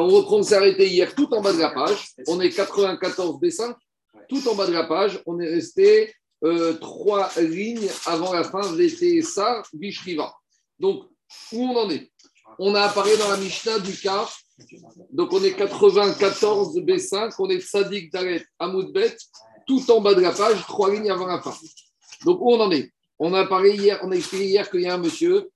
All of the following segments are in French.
on reprend, on s'est arrêté hier tout en bas de la page. On est 94 B5. Tout en bas de la page, on est resté euh, trois lignes avant la fin. C'était ça, Bishriva. Donc, où on en est? On a apparu dans la Mishnah du cas. Donc, on est 94 B5. On est Sadik Dalet Amoudbet. Tout en bas de la page, trois lignes avant la fin. Donc, où on en est? On a parlé hier, on a expliqué hier qu'il y a un monsieur,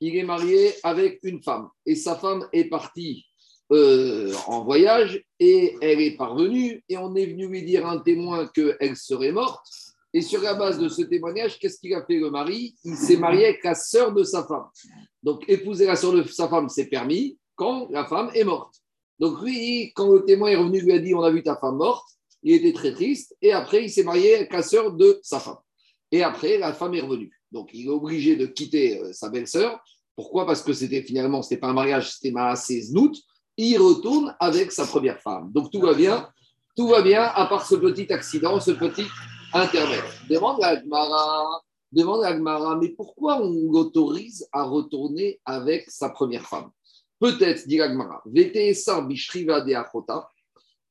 il est marié avec une femme. Et sa femme est partie euh, en voyage et elle est parvenue et on est venu lui dire un témoin qu'elle serait morte. Et sur la base de ce témoignage, qu'est-ce qu'il a fait le mari? Il s'est marié avec la sœur de sa femme. Donc épouser la sœur de sa femme, c'est permis quand la femme est morte. Donc lui, quand le témoin est revenu, lui a dit on a vu ta femme morte, il était très triste et après il s'est marié avec la sœur de sa femme. Et après, la femme est revenue. Donc il est obligé de quitter euh, sa belle-sœur. Pourquoi? Parce que c'était finalement, ce n'était pas un mariage, c'était ma znout il retourne avec sa première femme. Donc tout va bien, tout va bien, à part ce petit accident, ce petit intermède. Demande à Agmara, demande à Agmara, mais pourquoi on l'autorise à retourner avec sa première femme? Peut-être, dit Agmara,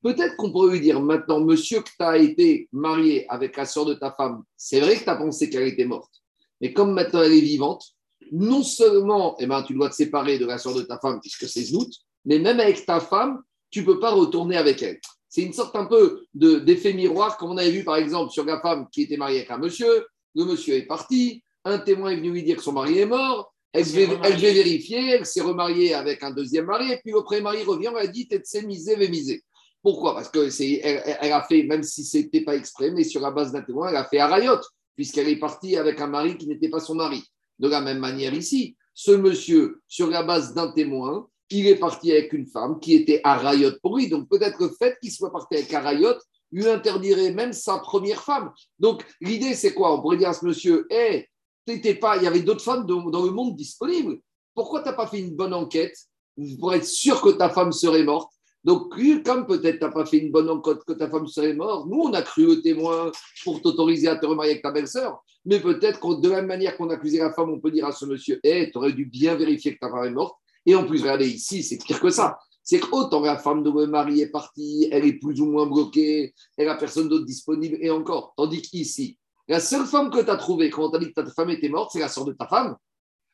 Peut-être qu'on pourrait lui dire maintenant, monsieur, que tu as été marié avec la soeur de ta femme, c'est vrai que tu as pensé qu'elle était morte, mais comme maintenant elle est vivante, non seulement eh ben, tu dois te séparer de la soeur de ta femme puisque c'est Znout, mais même avec ta femme, tu ne peux pas retourner avec elle. C'est une sorte un peu d'effet miroir, comme on avait vu par exemple sur la femme qui était mariée avec un monsieur. Le monsieur est parti, un témoin est venu lui dire que son mari est mort, elle devait, vérifier, elle s'est remariée avec un deuxième mari, et puis le premier mari revient, elle a dit T'es misé, misé. Pourquoi? Parce que elle, a fait, même si ce n'était pas exprès, mais sur la base d'un témoin, elle a fait arayot, puisqu'elle est partie avec un mari qui n'était pas son mari. De la même manière ici, ce monsieur, sur la base d'un témoin, il est parti avec une femme qui était à Rayot pour lui. Donc peut-être le fait qu'il soit parti avec Arayot lui interdirait même sa première femme. Donc l'idée, c'est quoi? On pourrait dire à ce monsieur, hé, hey, pas, il y avait d'autres femmes dans le monde disponibles. Pourquoi tu n'as pas fait une bonne enquête? Pour être sûr que ta femme serait morte donc, comme peut-être tu n'as pas fait une bonne enquête que ta femme serait morte, nous, on a cru au témoin pour t'autoriser à te remarier avec ta belle-sœur. Mais peut-être que de la même manière qu'on accusait la femme, on peut dire à ce monsieur Hé, tu aurais dû bien vérifier que ta femme est morte. Et en plus, regardez ici, c'est pire que ça. C'est qu'autant la femme de mon mari est partie, elle est plus ou moins bloquée, elle n'a personne d'autre disponible, et encore. Tandis qu'ici, la seule femme que tu as trouvée quand on dit que ta femme était morte, c'est la sœur de ta femme.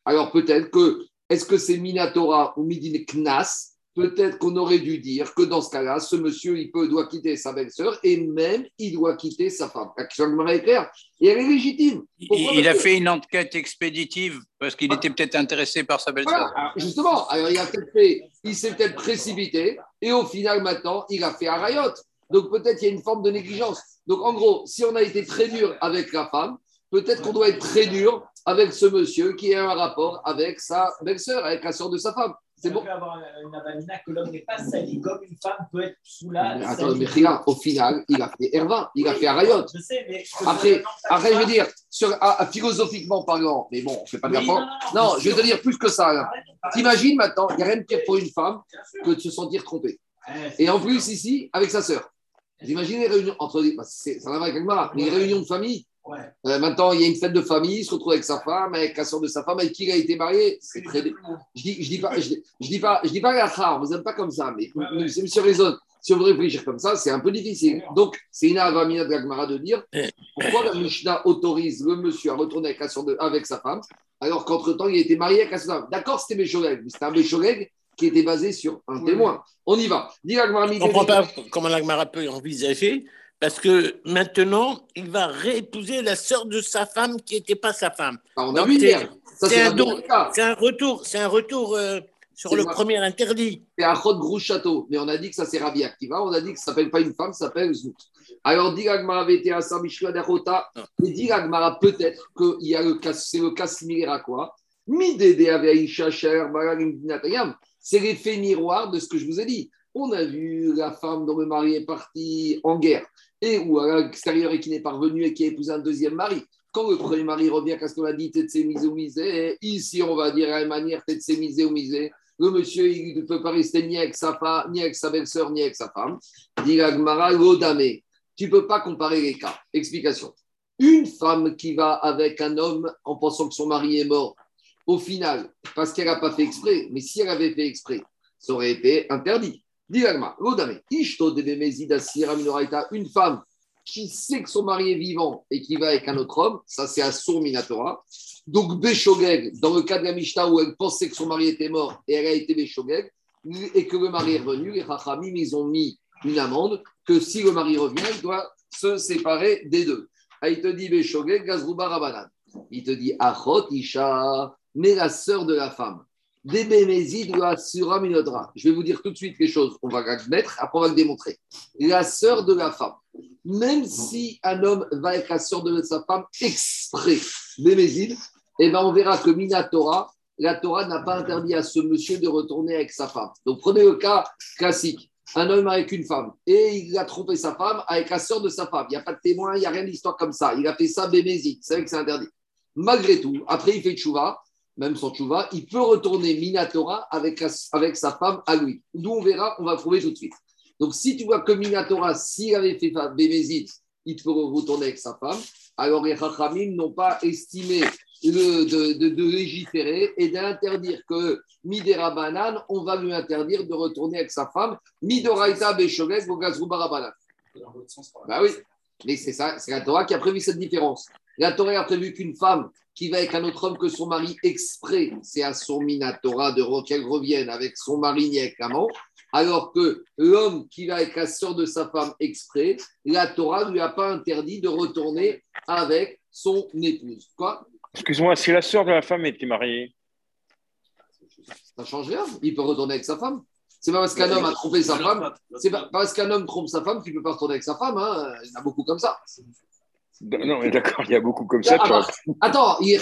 Alors peut-être que, est-ce que c'est Minatora ou Midine Knas peut-être qu'on aurait dû dire que dans ce cas-là, ce monsieur, il peut, doit quitter sa belle-sœur et même il doit quitter sa femme. La question est claire et elle est légitime. il a fait une enquête expéditive parce qu'il était peut-être intéressé par sa belle-sœur. justement, alors il a fait, il s'est peut-être précipité et au final maintenant, il a fait un rayotte. Donc peut-être il y a une forme de négligence. Donc en gros, si on a été très dur avec la femme, peut-être qu'on doit être très dur avec ce monsieur qui a un rapport avec sa belle-sœur, avec la sœur de sa femme. C'est bon. peut avoir une avamina que l'homme n'est pas sali, comme une femme peut être sous la. attends, mais regarde, au final, il a fait Herva, il a fait Arayot. Je sais, mais. Après, après je veux dire, sur, ah, philosophiquement parlant, mais bon, on ne fait pas de non, non, je vais te dire plus que ça. T'imagines maintenant, il n'y a rien de pire pour une femme que de se sentir trompée. Et en plus, ici, avec sa sœur. Vous imaginez les réunions entre. Bah, ça va avec Agmara, les réunions de famille euh, maintenant, il y a une fête de famille, il se retrouve avec sa femme, avec la soeur de sa femme, avec qui il a été marié. C'est très. Je dis, je dis pas, je dis, pas, je dis pas la vous n'aime pas comme ça, mais sur les autres. Si on veut réfléchir comme ça, c'est un peu difficile. Donc, c'est une avamina de Gagmara de dire pourquoi la Mishnah autorise le monsieur à retourner avec, la de, avec sa femme, alors qu'entre-temps, il a été marié avec sa femme. D'accord, c'était Bécholeg, mais c'était un Bécholeg qui était basé sur un témoin. On y va. Dis Je ne comprends pas comment l'Agmara peut envisager parce que maintenant, il va réépouser la sœur de sa femme qui n'était pas sa femme. Ah, on a vu C'est un, un, retour, c'est un retour euh, sur le premier interdit. C'est un Chod Gros Château, mais on a dit que ça c'est Rabbi Akiva, on a dit que ça s'appelle pas une femme, ça s'appelle Zout. Alors, dit Agmara avait été à Saint-Michel d'Arota, et dit peut-être que c'est le cas similaire à quoi? C'est l'effet miroir de ce que je vous ai dit. On a vu la femme dont le mari est parti en guerre et ou à l'extérieur et qui n'est pas revenu et qui a épousé un deuxième mari. Quand le premier mari revient, qu'est-ce qu'on a dit T'es misé ou misé Ici, on va dire à la manière T'es misé ou misé. Le monsieur, il ne peut pas rester ni avec sa ni avec sa belle-sœur, ni avec sa femme. Dit Gmara, Tu ne peux pas comparer les cas. Explication. Une femme qui va avec un homme en pensant que son mari est mort, au final, parce qu'elle n'a pas fait exprès, mais si elle avait fait exprès, ça aurait été interdit. Une femme qui sait que son mari est vivant et qui va avec un autre homme, ça c'est Assur Minatora. Donc Beshogeg, dans le cas de la Mishnah où elle pensait que son mari était mort et elle a été Beshogeg, et que le mari est revenu, les Chachamim, ils ont mis une amende que si le mari revient, il doit se séparer des deux. Ah, il te dit Beshogeg, Rabanan. Il te dit Achot Isha, mais la sœur de la femme. Je vais vous dire tout de suite les choses. On va le mettre, après on va le démontrer. La sœur de la femme. Même si un homme va avec la sœur de sa femme exprès, Bémézid, eh ben on verra que Minatora, la Torah n'a pas interdit à ce monsieur de retourner avec sa femme. Donc prenez le cas classique. Un homme avec une femme et il a trompé sa femme avec la sœur de sa femme. Il n'y a pas de témoin, il n'y a rien d'histoire comme ça. Il a fait ça Bémézid. C'est vrai que c'est interdit. Malgré tout, après il fait tchouva, même sans tchouva, il peut retourner Minatora avec, avec sa femme à lui. D'où on verra, on va trouver tout de suite. Donc si tu vois que Minatora, s'il avait fait Bémézid, il peut retourner avec sa femme, alors les Chachamim n'ont pas estimé de, de, légiférer et d'interdire que Midera Banan, on va lui interdire de retourner avec sa femme, Midoraita Beshogek, Bogazruba Banan. Bah oui, mais c'est ça, c'est la Torah qui a prévu cette différence. La Torah a prévu qu'une femme qui va avec un autre homme que son mari exprès, c'est à son Minatora de qu'elle revienne avec son mari ni avec l'amant, alors que l'homme qui va avec la sœur de sa femme exprès, la Torah ne lui a pas interdit de retourner avec son épouse. Quoi? Excuse-moi, si la sœur de la femme était mariée Ça change rien. Il peut retourner avec sa femme. C'est pas parce qu'un homme a trompé sa femme, c'est pas parce qu'un homme trompe sa femme qu'il ne peut pas retourner avec sa femme. Hein. Il y en a beaucoup comme ça. Non, mais d'accord, il y a beaucoup comme ça. Attends, attends il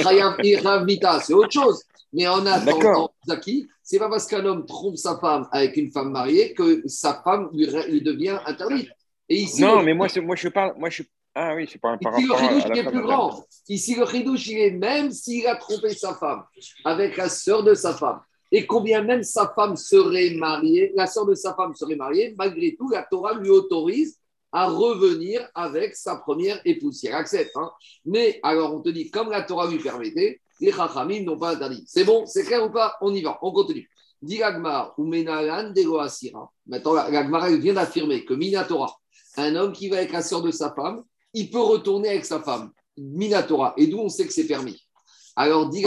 Vita, c'est autre chose. Mais en attendant, Zaki, c'est pas parce qu'un homme trompe sa femme avec une femme mariée que sa femme lui, devient interdite. Et ici, non, mais moi, moi, je parle, moi, je, ah oui, c'est pas un par Ici, le chidouche, est plus grand. Ici, le chidouche, il est même s'il a trompé sa femme avec la sœur de sa femme, et combien même sa femme serait mariée, la sœur de sa femme serait mariée, malgré tout, la Torah lui autorise à revenir avec sa première épouse. Si elle accepte. Hein. Mais alors, on te dit, comme la Torah lui permettait, les Chachamim n'ont pas interdit. C'est bon, c'est clair ou pas? On y va, on continue. Dit ou Menalan Maintenant, l'Agmar vient d'affirmer que Minatora, un homme qui va avec la sœur de sa femme, il peut retourner avec sa femme, Minatora. Et d'où on sait que c'est permis? Alors, dit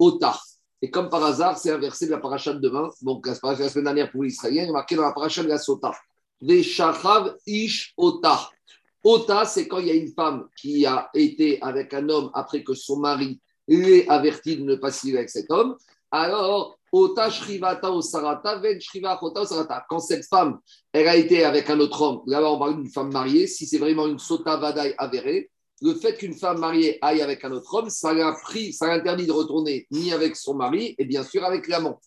Ota. Et comme par hasard, c'est un verset de la paracha de demain. Donc, la semaine dernière pour l'Israélien, il est marqué dans la paracha de la Sota. Ish Ota. Ota, c'est quand il y a une femme qui a été avec un homme après que son mari l'ait averti de ne pas s'y avec cet homme. Alors, Ota Shrivata Osarata, Ven Shrivata Osarata. Quand cette femme, elle a été avec un autre homme, là on parle d'une femme mariée, si c'est vraiment une Sota Vadaï avérée, le fait qu'une femme mariée aille avec un autre homme, ça l'a pris, ça l'interdit de retourner ni avec son mari et bien sûr avec l'amant.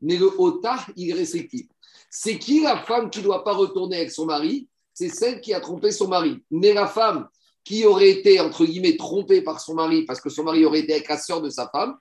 Mais le Ota, il est restrictif. C'est qui la femme qui ne doit pas retourner avec son mari? C'est celle qui a trompé son mari. Mais la femme qui aurait été, entre guillemets, trompée par son mari parce que son mari aurait été avec la sœur de sa femme,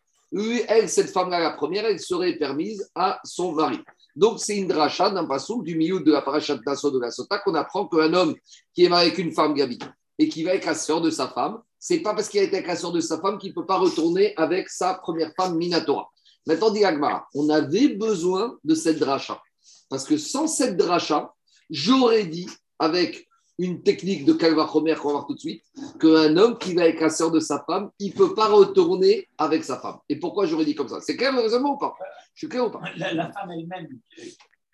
elle, cette femme-là, la première, elle serait permise à son mari. Donc, c'est une dracha d'un passou du milieu de la parachat d'assaut de la Sota qu'on apprend qu'un homme qui est marié avec une femme Gabi et qui va avec la sœur de sa femme, c'est pas parce qu'il a été avec la sœur de sa femme qu'il ne peut pas retourner avec sa première femme Minatora. Maintenant, dit Agmara, on avait besoin de cette dracha. Parce que sans cette dracha, j'aurais dit, avec une technique de Kalva qu'on va voir tout de suite, qu'un homme qui va avec la sœur de sa femme, il ne peut pas retourner avec sa femme. Et pourquoi j'aurais dit comme ça? C'est clair raisonnement ou pas? Je suis clair ou pas? La, femme elle-même.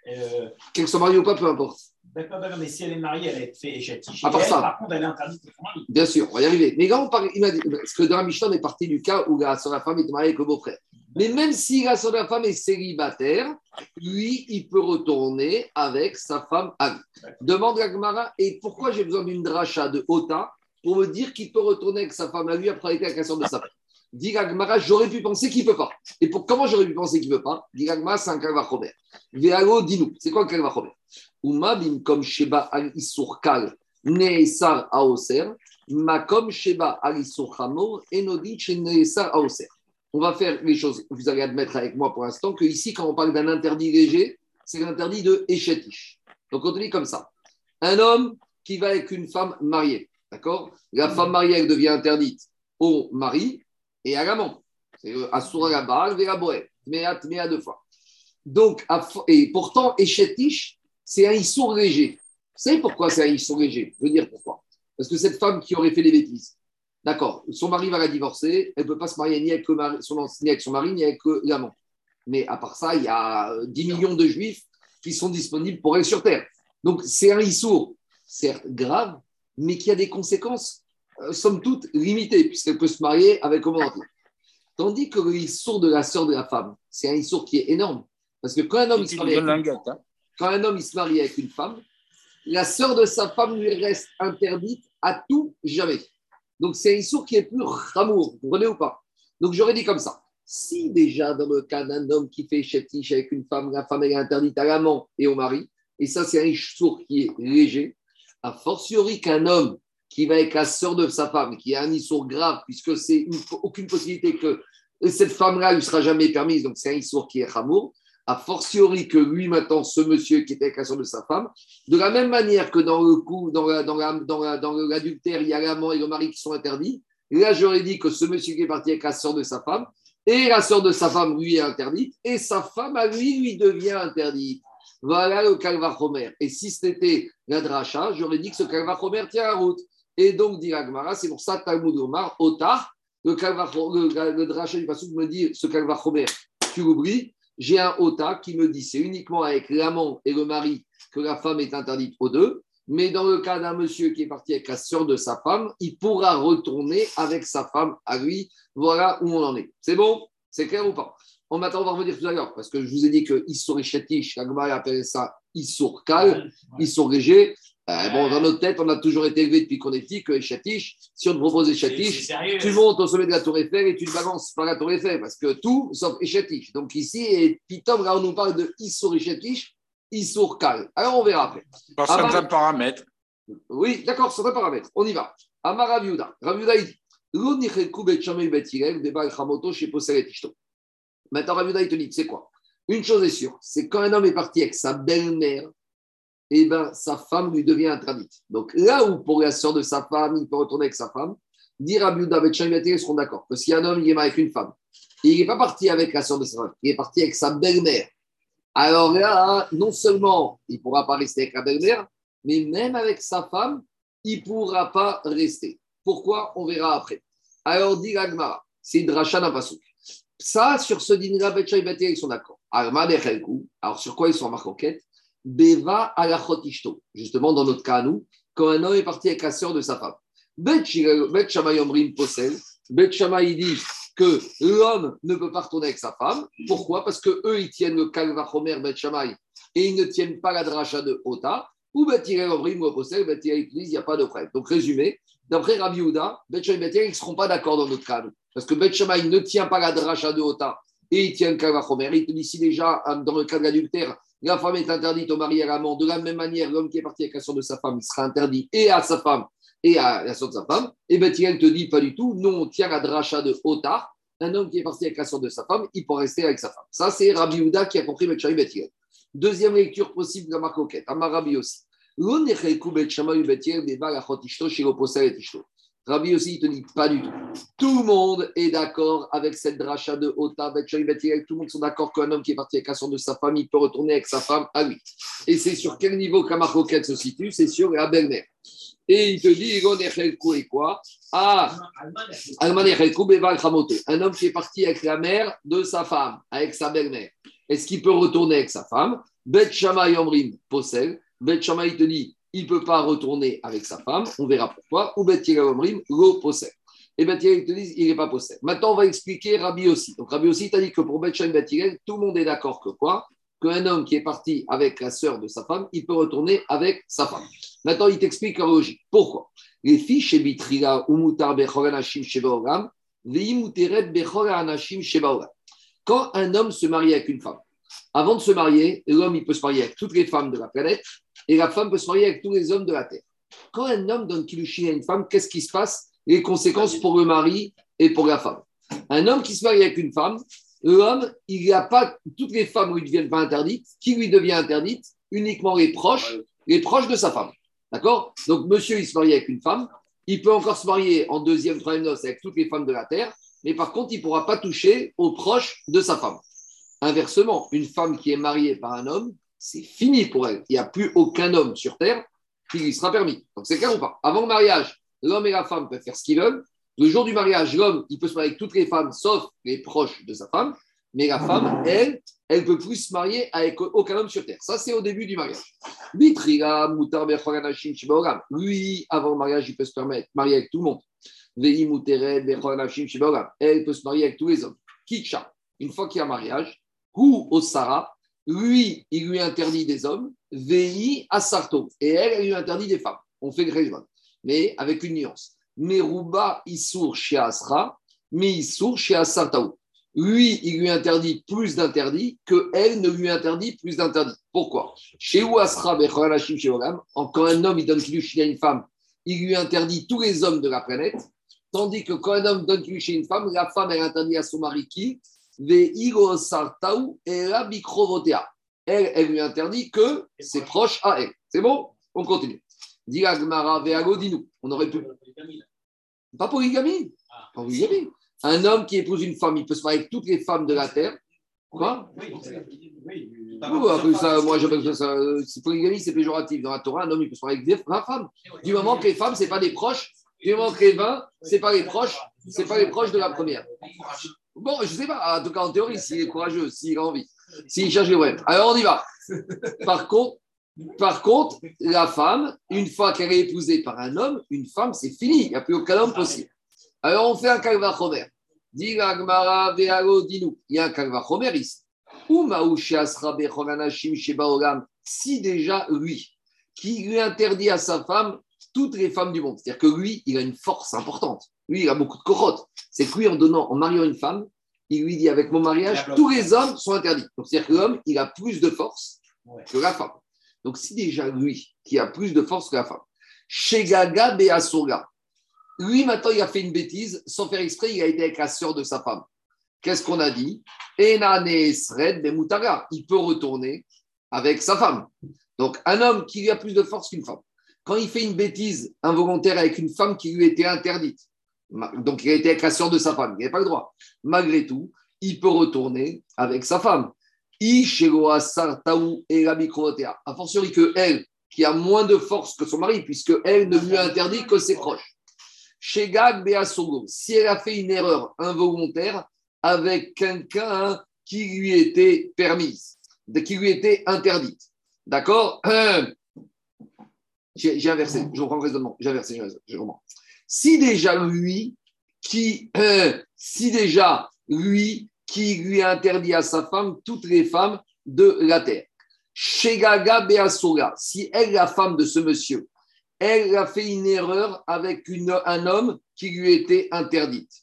Euh, Qu'elle soit mariée ou pas, peu importe. D'accord, mais si elle est mariée, elle est fait À part ça. Par contre, elle est interdite de son mari. Bien sûr, on va y arriver. Mais quand on parle, il m'a dit, parce que dans la Mishnah, on est parti du cas où la sœur de la femme est mariée avec le beau-frère. Mais même si la la femme est célibataire, lui, il peut retourner avec sa femme à Demande la Gemara, et pourquoi j'ai besoin d'une dracha de Ota pour me dire qu'il peut retourner avec sa femme à lui après avoir été avec la sœur de sa femme Dit Gemara, j'aurais pu penser qu'il ne peut pas. Et pour comment j'aurais pu penser qu'il ne peut pas? Dit Gemara, c'est un kalvachomer. Véalo, dis-nous, c'est quoi le kalvachomer Uma bim comme Sheba al isurkal neesar aoser, makom Sheba al isurchamor enodit neesar aoser on va faire les choses. Vous allez admettre avec moi pour l'instant que ici, quand on parle d'un interdit léger, c'est l'interdit de échetiche. Donc on dit comme ça. Un homme qui va avec une femme mariée, d'accord? La femme mariée, devient interdite au mari et à l'amant. C'est Asura la balle, mais à deux fois. Donc, et pourtant, Echetish, c'est un issour léger. Vous savez pourquoi c'est un issour léger? Je veux dire pourquoi. Parce que cette femme qui aurait fait des bêtises, d'accord, son mari va la divorcer, elle ne peut pas se marier ni avec, mari- son, ni avec son mari, ni avec euh, l'amant. Mais à part ça, il y a euh, 10 millions de juifs qui sont disponibles pour elle sur Terre. Donc, c'est un issour, certes grave, mais qui a des conséquences, euh, somme toute, limitées, puisqu'elle peut se marier avec un entier. Tandis que le issour de la sœur de la femme, c'est un issour qui est énorme. Parce que quand un homme il se marie avec un gâte, hein. quand un homme il se marie avec une femme, la sœur de sa femme lui reste interdite à tout jamais. Donc c'est un sourd qui est plus ramour, vous comprenez ou pas? Donc j'aurais dit comme ça. Si déjà dans le cas d'un homme qui fait chétiche avec une femme, la femme est interdite à l'amant et au mari, et ça c'est un sourd qui est léger, a fortiori qu'un homme qui va avec la sœur de sa femme, qui a un issour grave, puisque c'est une- aucune possibilité que cette femme-là lui sera jamais permise, donc c'est un issour qui est ramour, a fortiori que lui, maintenant, ce monsieur qui était avec la sœur de sa femme, de la même manière que dans le coup, dans la- dans la- dans la- dans l'adultère, il y a l'amant et le mari qui sont interdits, là, j'aurais dit que ce monsieur qui est parti avec la sœur de sa femme, et la sœur de sa femme, lui, est interdite, et sa femme, à lui, lui devient interdite. Voilà le calvachomer. Et si c'était la dracha, j'aurais dit que ce calvachomer tient la route. Et donc, dit Agmara, c'est pour ça, Talmud Omar, Otar, le, le, le dracha du Passouk me dit, ce calvachomer, tu l'oublies, j'ai un ota qui me dit c'est uniquement avec l'amant et le mari que la femme est interdite aux deux. Mais dans le cas d'un monsieur qui est parti avec la sœur de sa femme, il pourra retourner avec sa femme à lui. Voilà où on en est. C'est bon? C'est clair ou pas? On m'attend, on va revenir tout à l'heure parce que je vous ai dit que Issour et Agmara appelait ça Issour Kal, Issour léger. Euh, bon, dans notre tête, on a toujours été élevé depuis qu'on est petit que Chatish, si on te propose sérieux. tu montes au sommet de la Tour Eiffel et tu te balances par la Tour Eiffel parce que tout sauf Echetish. Donc ici, et Pitom, là, on nous parle de Issour Echetish, Issour Kal. Alors on verra après. Par Ah, certains bah- paramètres. Oui, d'accord, sur un paramètre. On y va. Amar Raviuda. Raviuda, il dit. Maintenant, Raviuda, il te dit c'est quoi? Une chose est sûre, c'est quand un homme est parti avec sa belle-mère, eh ben, sa femme lui devient interdite. Donc là où pour la sœur de sa femme, il peut retourner avec sa femme, dire à Biouda, bet Hillel seront d'accord. Que si un homme il est marié avec une femme, et il n'est pas parti avec la sœur de sa femme, il est parti avec sa belle-mère. Alors là, non seulement il ne pourra pas rester avec la belle-mère, mais même avec sa femme, il ne pourra pas rester. Pourquoi? On verra après. Alors, dit l'Agmara, c'est dracha d'un pasouk. Ça, sur ce dîner-là, et ils sont d'accord. Alors, sur quoi ils sont en marcoquette Beva alachot ishto. Justement, dans notre cas, nous, quand un homme est parti avec la sœur de sa femme. Bet Shammai Omrim Posel. Bet Shammai, dit que l'homme ne peut pas retourner avec sa femme. Pourquoi? Parce que eux, ils tiennent le Kalvachomer Bet Shammai et ils ne tiennent pas la dracha de Ota. Ou Bet Omrim Posel, Bet il n'y a pas de problème. Donc, résumé, d'après Rabbi Houda, Bet Shammai et Bet ils ne seront pas d'accord dans notre cas. Parce que Bet Shammai ne tient pas la dracha de Ota et il tient le Kalvachomer. Il te dit si déjà, dans le cas de l'adultère, la femme est interdite au mari et à l'amant. De la même manière, l'homme qui est parti avec la soeur de sa femme, il sera interdit et à sa femme et à la soeur de sa femme. Et Bethilel te dit pas du tout, non, on tient la dracha de Otar. Un homme qui est parti avec la soeur de sa femme, il peut rester avec sa femme. Ça, c'est Rabbi Houda qui a compris Bethshai Bethilel. Deuxième lecture possible de la marcoquette, Amar Rabbi aussi. Rabbi aussi, il te dit pas du tout. Tout le monde est d'accord avec cette dracha de Ota. Tout le monde sont d'accord qu'un homme qui est parti avec la soeur de sa femme, il peut retourner avec sa femme à lui. Et c'est sur quel niveau marcoquette se situe? C'est sur la belle-mère. Et il te dit, et quoi? Ah. Un homme qui est parti avec la mère de sa femme, avec sa belle-mère. Est-ce qu'il peut retourner avec sa femme? Bet Shammai Omrim Posel. Bet il te dit, il ne peut pas retourner avec sa femme. On verra pourquoi. Ou Bet Hillel Omrim Lo Posel. Et Bet Hillel, il te dit, il n'est pas Posel. Maintenant, on va expliquer Rabbi aussi. Donc Rabbi aussi t'a dit que pour Bet Shammai Bet Hillel, tout le monde est d'accord que quoi? Qu'un homme qui est parti avec la sœur de sa femme, il peut retourner avec sa femme. Maintenant, il t'explique la logique. Pourquoi? Les filles chez Bitrila, Umutar Anashim Bechol Anashim Shebaolam. Quand un homme se marie avec une femme, avant de se marier, l'homme il peut se marier avec toutes les femmes de la planète et la femme peut se marier avec tous les hommes de la terre. Quand un homme donne Kilushin à une femme, qu'est-ce qui se passe? Les conséquences pour le mari et pour la femme. Un homme qui se marie avec une femme, l'homme, il n'y a pas toutes les femmes lui deviennent pas interdites. Qui lui devient interdite Uniquement les proches, les proches de sa femme. D'accord? Donc, monsieur, il se marie avec une femme. Il peut encore se marier en deuxième, troisième noce avec toutes les femmes de la terre. Mais par contre, il ne pourra pas toucher aux proches de sa femme. Inversement, une femme qui est mariée par un homme, c'est fini pour elle. Il n'y a plus aucun homme sur Terre qui lui sera permis. Donc c'est clair ou pas? Avant le mariage, l'homme et la femme peuvent faire ce qu'ils veulent. Le jour du mariage, l'homme, il peut se marier avec toutes les femmes, sauf les proches de sa femme. Mais la femme, elle, elle peut plus se marier avec aucun homme sur Terre. Ça, c'est au début du mariage. Lui, avant le mariage, il peut se permettre marier avec tout le monde. Elle peut se marier avec tous les hommes. Kitcha, une fois qu'il y a mariage, ou au Sarah, lui, il lui interdit des hommes, Vei, asarto. Et elle, elle lui interdit des femmes. On fait régime. Mais avec une nuance. Meruba, chez Asra, mais Issour, chez Asartaou lui, il lui interdit plus d'interdits que elle ne lui interdit plus d'interdits. Pourquoi? Chez Ouasra quand un homme il donne chez à une femme, il lui interdit tous les hommes de la planète, tandis que quand un homme donne chez une femme, la femme elle interdit à son mari qui? Elle, elle lui interdit que ses proches à elle. C'est bon? On continue. On aurait pu. Pas polygamie. Pas polygamie. Un homme qui épouse une femme, il peut se marier avec toutes les femmes de la terre. Quoi? Oui, oui ça, moi, j'appelle ça. C'est polygamie, c'est péjoratif. Dans la Torah, un homme, il peut se marier avec 20 femmes. Du moment que les femmes, ce n'est pas des proches, du moment que les 20, ce n'est pas les proches, c'est pas les proches de la première. Bon, je ne sais pas. En tout cas, en théorie, s'il est courageux, s'il a envie, s'il cherche les problèmes. Alors, on y va. Par contre, par contre, la femme, une fois qu'elle est épousée par un homme, une femme, c'est fini. Il n'y a plus aucun homme possible. Alors, on fait un Dinou. Il y a un kalvachomer ici. Si déjà lui, qui lui interdit à sa femme toutes les femmes du monde, c'est-à-dire que lui, il a une force importante. Lui, il a beaucoup de corottes. C'est que lui, en donnant, en mariant une femme, il lui dit avec mon mariage, tous les hommes sont interdits. Donc, c'est-à-dire que l'homme, il a plus de force que la femme. Donc, si déjà lui, qui a plus de force que la femme, chez Gaga Beasoga, lui, maintenant, il a fait une bêtise, sans faire exprès, il a été avec la sœur de sa femme. Qu'est-ce qu'on a dit? Il peut retourner avec sa femme. Donc, un homme qui a plus de force qu'une femme, quand il fait une bêtise involontaire avec une femme qui lui était interdite, donc il a été avec la sœur de sa femme, il n'avait pas le droit. Malgré tout, il peut retourner avec sa femme. A fortiori que elle, qui a moins de force que son mari, puisque elle ne lui a interdit que ses proches. Chez Gag si elle a fait une erreur involontaire avec quelqu'un qui lui était permise, qui lui était interdite. D'accord? J'ai inversé, je reprends le raisonnement. J'ai inversé, je reprends. Si déjà lui, qui, si déjà lui, qui lui a interdit à sa femme toutes les femmes de la terre. Chez Gaga Beasoga, si elle, la femme de ce monsieur, elle a fait une erreur avec un homme qui lui était interdite.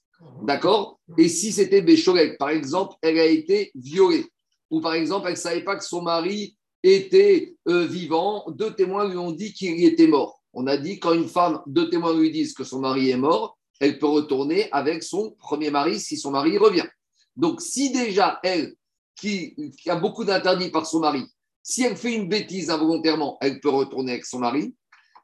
D'accord? Et si c'était Béchorek, par exemple, elle a été violée. Ou par exemple, elle ne savait pas que son mari était euh, vivant. Deux témoins lui ont dit qu'il était mort. On a dit quand une femme, deux témoins lui disent que son mari est mort, elle peut retourner avec son premier mari si son mari revient. Donc si déjà elle, qui, a beaucoup d'interdits par son mari, si elle fait une bêtise involontairement, elle peut retourner avec son mari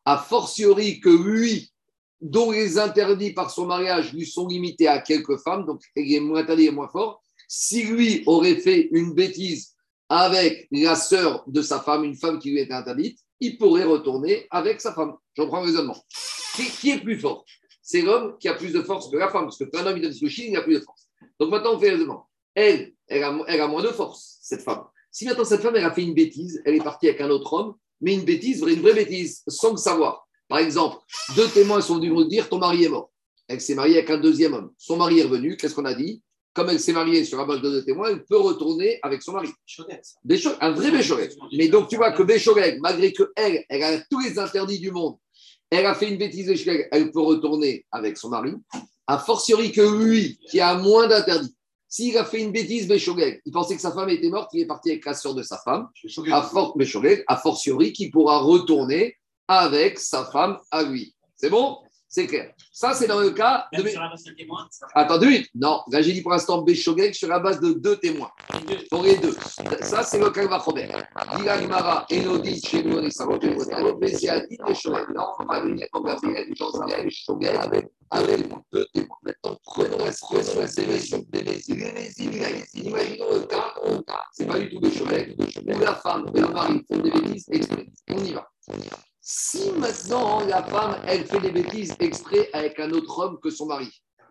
a fortiori que lui, dont les interdits par son mariage lui sont limités à quelques femmes, donc il est moins interdit et moins fort, si lui aurait fait une bêtise avec la sœur de sa femme, une femme qui lui était interdite, il pourrait retourner avec sa femme. J'en prends le raisonnement. Qui, est plus fort? C'est l'homme qui a plus de force que la femme, parce que quand un homme il donne il a plus de force. Donc maintenant, on fait le raisonnement. Elle, elle a, elle a moins de force, cette femme. Si maintenant cette femme, elle a fait une bêtise, elle est partie avec un autre homme, mais une bêtise, une vraie bêtise, sans le savoir. Par exemple, deux témoins sont venus nous dire ton mari est mort. Elle s'est mariée avec un deuxième homme. Son mari est revenu. Qu'est-ce qu'on a dit? Comme elle s'est mariée sur la base de deux témoins, elle peut retourner avec son mari. Un vrai Béchoret. Mais donc, tu vois que Béchoret, malgré que elle, elle a tous les interdits du monde, elle a fait une bêtise, elle peut retourner avec son mari. A fortiori que lui, qui a moins d'interdits, s'il a fait une bêtise, Béchogeg, il pensait que sa femme était morte, il est parti avec la sœur de sa femme, à a fortiori qu'il pourra retourner avec sa femme à lui. C'est bon? C'est clair. Ça, c'est dans le cas de. Sur la base. Non, là j'ai dit pour l'instant Béchogek sur la base de deux témoins. Pour les deux. Ça, c'est le cas Vachomer. Dila Gmara, Elodie, chez nous, on est mais c'est à dit Béchogek. Non, on va venir comme Gabriel, Jean-Zariel, Béchogek avec, deux témoins. Maintenant, prenons la les Bézil, les Bézil. Imaginons le cas, le cas, c'est pas du tout Béchogek, où la femme et le mari font des bêtises exprès. On y va. Si maintenant la femme, elle fait des bêtises exprès avec un autre homme que son mari,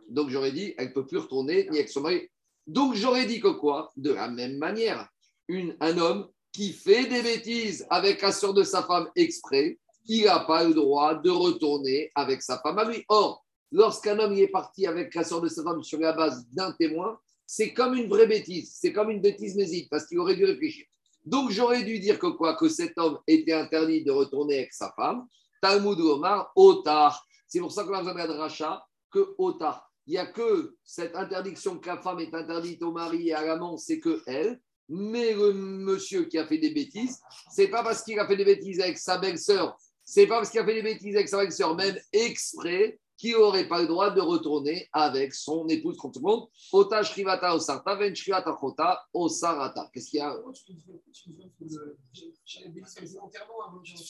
donc j'aurais dit, elle ne peut plus retourner ni avec son mari. Donc j'aurais dit que quoi? De la même manière, un homme qui fait des bêtises avec la soeur de sa femme exprès, il n'a pas le droit de retourner avec sa femme à lui. Or, lorsqu'un homme est parti avec la soeur de sa femme sur la base d'un témoin, c'est comme une vraie bêtise, c'est comme une bêtise mésite, parce qu'il aurait dû réfléchir. Donc j'aurais dû dire que quoi? Que cet homme était interdit de retourner avec sa femme. Talmud Omar, Otar. C'est pour ça qu'on a besoin de rachat que Otar. Il n'y a que cette interdiction que la femme est interdite au mari et à l'amant, c'est que elle. Mais le monsieur qui a fait des bêtises, c'est pas parce qu'il a fait des bêtises avec sa belle-sœur, c'est pas parce qu'il a fait des bêtises avec sa belle-sœur, même exprès, qu'il n'aurait pas le droit de retourner avec son épouse contre le monde. Ota shrivata osarta, ven shrivata chota osarata. Qu'est-ce qu'il y a? Je ne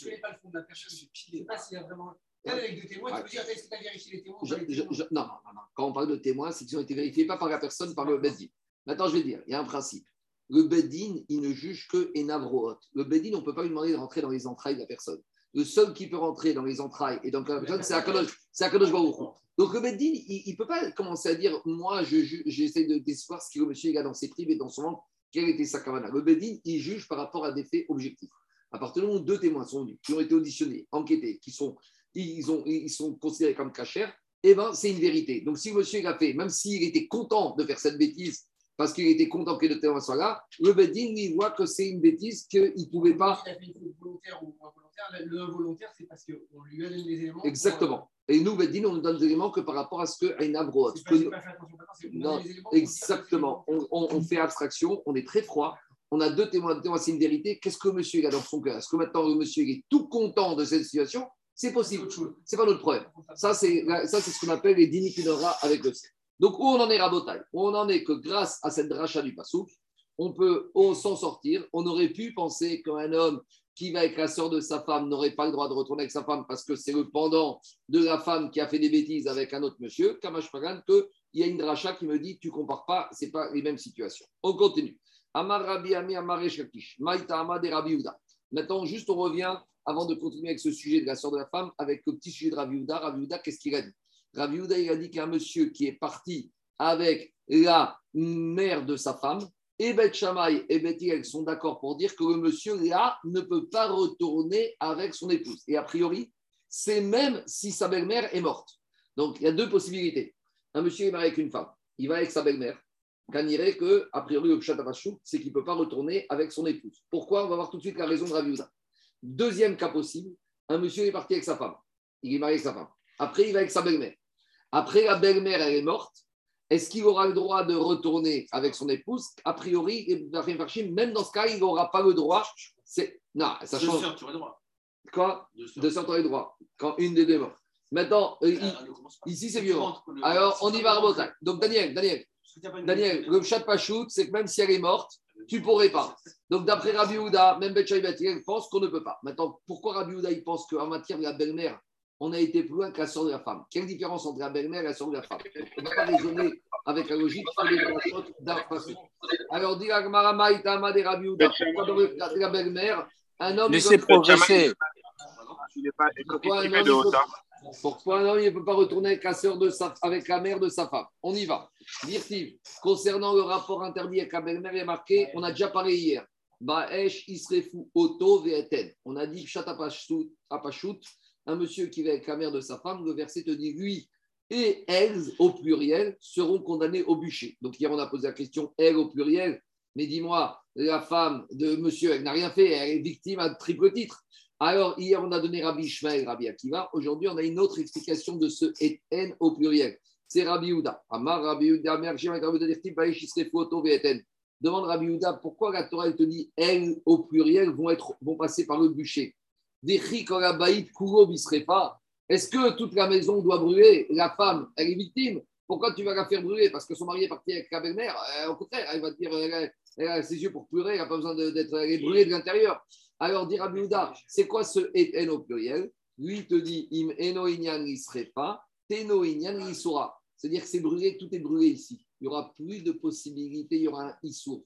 connais pas le fond de la personne, je ne sais pas s'il y a vraiment. Là, avec deux témoins, tu peux dire est-ce que tu as vérifié les témoins ou Je- pas les je- témoins je- non, non, non, non. Quand on parle de témoins, c'est qu'ils ont été vérifiés pas par la personne, par le Beddin. Maintenant, je vais dire, il y a un principe. Le Beddin, il ne juge que Enavroot. Le Beddin, on ne peut pas lui demander de rentrer dans les entrailles de la personne. Le seul qui peut rentrer dans les entrailles et dans la personne, c'est Akadosh, c'est Akadosh Baruch. Donc le Beddin, il ne peut pas commencer à dire, moi, je j'essaie de décevoir ce que le monsieur il a dans ses tripes et dans son ventre, quelle était sa kavana. Le Beddin, il juge par rapport à des faits objectifs. À partir du moment où deux témoins sont venus, qui ont été auditionnés, enquêtés, qui sont, ils, ont, ils sont considérés comme cachers, eh ben, c'est une vérité. Donc, si le monsieur il a fait, même s'il était content de faire cette bêtise, parce qu'il était content que les deux témoins soient là, le Bedin, il voit que c'est une bêtise qu'il ne pouvait pas. Il a fait une volontaire ou involontaire. Le involontaire, c'est parce qu'on lui a donné des éléments. pour- Exactement. Et nous, Bedin, on nous donne des éléments que par rapport à ce que Aïna Broad. Qu'on Non, Exactement. On, on- on fait abstraction, on est très froid. On a deux témoins, témoins, c'est une vérité. Qu'est-ce que monsieur a dans son cœur? Est-ce que maintenant le monsieur est tout content de cette situation? C'est possible. C'est pas notre problème. Ça, c'est ça, c'est ce qu'on appelle les dinikunora avec le C. Donc, où on en est rabotaille Où on en est que grâce à cette dracha du Passouk, on peut s'en sortir. On aurait pu penser qu'un homme qui va avec la sœur de sa femme n'aurait pas le droit de retourner avec sa femme parce que c'est le pendant de la femme qui a fait des bêtises avec un autre monsieur, Kamash Pagan, qu'il y a une dracha qui me dit tu compares pas, c'est pas les mêmes situations. On continue. Amar Rabbi Ami Amar Shakish, Maïta et Rabbi Uda. Maintenant, juste on revient, avant de continuer avec ce sujet de la sœur de la femme, avec le petit sujet de Rabbi Uda. Rabbi Uda, qu'est-ce qu'il a dit? Rabbi Uda, il a dit qu'un monsieur qui est parti avec la mère de sa femme, et Beth Shammai et Hillel sont d'accord pour dire que le monsieur là ne peut pas retourner avec son épouse. Et a priori, c'est même si sa belle-mère est morte. Donc il y a deux possibilités. Un monsieur est marié avec une femme, il va avec sa belle-mère. Qu'on dirait que, a priori, le c'est qu'il ne peut pas retourner avec son épouse. Pourquoi? On va voir tout de suite la raison de Rabbi Uda. Deuxième cas possible, un monsieur est parti avec sa femme. Il est marié avec sa femme. Après, il va avec sa belle-mère. Après, la belle-mère, elle est morte. Est-ce qu'il aura le droit de retourner avec son épouse? A priori, même dans ce cas, il n'aura pas le droit. C'est... Non, ça Deux change. sœurs, tu le droit. Quoi? Deux sœurs. De sortir les droits. Quand une des deux est morte. Maintenant, euh, il- Ah, ici, c'est Tu violent. le- alors, on y va à Rabotai. Donc, Daniel, Daniel, Daniel, le chat pachout, c'est que même si elle est morte, tu pourrais pas. Donc, d'après Rabbi Houda, même Bet Shaïbati, pense qu'on ne peut pas. Maintenant, pourquoi Rabbi Houda, il pense qu'en matière de la belle-mère, on a été plus loin que la sœur de la femme Quelle différence entre la belle-mère et la sœur de la femme? On ne va pas raisonner avec la logique d'un façon. Alors, dit la belle-mère, un homme. Laissez peut- progresser. Pourquoi un homme, peut- pourquoi un homme il ne peut pas retourner avec la, sœur de sa, avec la mère de sa femme? On y va. Dirtiv, concernant le rapport interdit avec la belle-mère, il est marqué, on a déjà parlé hier. Baesh Isrefu Oto Veten. On a dit Pshat Apashut, un monsieur qui va avec la mère de sa femme, le verset te dit lui et elles au pluriel seront condamnés au bûcher. Donc hier on a posé la question elle au pluriel, mais dis-moi, la femme de monsieur, elle n'a rien fait, elle est victime à triple titre. Alors, hier, on a donné Rabbi Ishmael, Rabbi Akiva. Aujourd'hui, on a une autre explication de ce et N au pluriel. C'est Rabbi Houda. Amar Rabbi Houda. Demande Rabbi Houda pourquoi la Torah te dit elles au pluriel vont, être, vont passer par le bûcher? Est-ce que toute la maison doit brûler? La femme, elle est victime. Pourquoi tu vas la faire brûler? Parce que son mari est parti avec la belle-mère. Euh, au contraire, elle va dire, elle a, ses yeux pour pleurer, elle n'a pas besoin d'être brûlée de l'intérieur. Alors, dire à Biouda, c'est quoi ce et au pluriel? Lui, te dit, im eno inyan pas, teno inyan. C'est-à-dire que c'est brûlé, tout est brûlé ici. Il n'y aura plus de possibilité, il y aura un issour.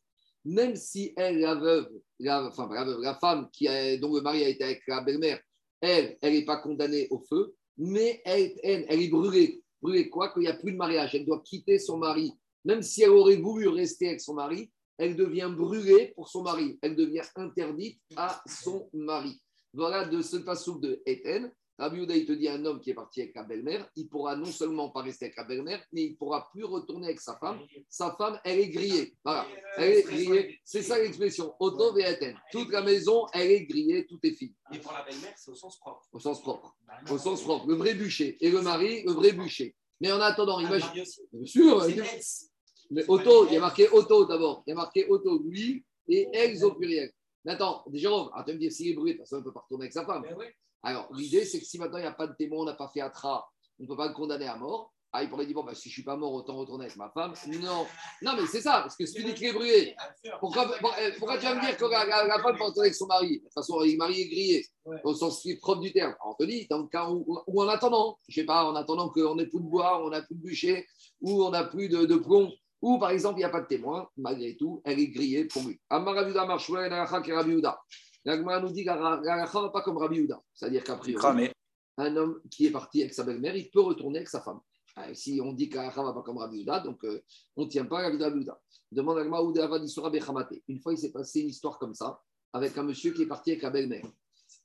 Même si elle, la veuve, la, enfin, la, femme qui a, dont le mari a été avec la belle-mère, elle, elle n'est pas condamnée au feu, mais elle, elle, elle est brûlée. Brûlée quoi? Qu'il n'y a plus de mariage. Elle doit quitter son mari. Même si elle aurait voulu rester avec son mari, elle devient brûlée pour son mari. Elle devient interdite à son mari. Voilà de ce passage de Eten. Rabbi il te dit un homme qui est parti avec la belle-mère, il pourra non seulement pas rester avec la belle-mère, mais il pourra plus retourner avec sa femme. Sa femme, elle est grillée. Voilà. Elle est grillée. C'est ça l'expression. Auto. Toute la maison, elle est grillée, tout est fini. Et pour la belle-mère, c'est au sens propre. Au sens propre. Au sens propre. Le vrai bûcher. Et le mari, le vrai bûcher. Mais en attendant, Ah, imagine. Bien sûr. Mais auto, il y a marqué auto d'abord. Il y a marqué auto, lui, et ex au pluriel. Jérôme, attends de me dire s'il est brûlé, personne ne peut pas retourner avec sa femme. Alors, l'idée, c'est que si maintenant il n'y a pas de témoin, on n'a pas fait atra, on ne peut pas le condamner à mort. Ah, il pourrait dire, bon, bah, si je ne suis pas mort, autant retourner avec ma femme. Non, non mais c'est ça, parce que si tu dis qu'il est brûlé, pourquoi, pour- euh, pourquoi tu vas me dire que la, la- la femme peut retourner avec son mari? De toute façon, le mari est grillé, Ouais. au sens propre du terme. Alors, on te dit, dans le cas où, ou en attendant, je ne sais pas, en attendant qu'on n'ait plus de bois, on n'a plus de bûcher, ou on n'a plus de, de plomb, ou par exemple, il n'y a pas de témoin, malgré tout, elle est grillée pour lui. L'Agma nous dit que la Alacha va pas comme Rabiuda. C'est-à-dire qu'à priori, Cramé. un homme qui est parti avec sa belle-mère, il peut retourner avec sa femme. Ah, Si on dit qu'Alacha va pas comme Rabiuda, donc euh, on ne tient pas à la vie de Rabiuda. Demande Agma Isura Bechamate. Une fois, il s'est passé une histoire comme ça, avec un monsieur qui est parti avec la belle-mère.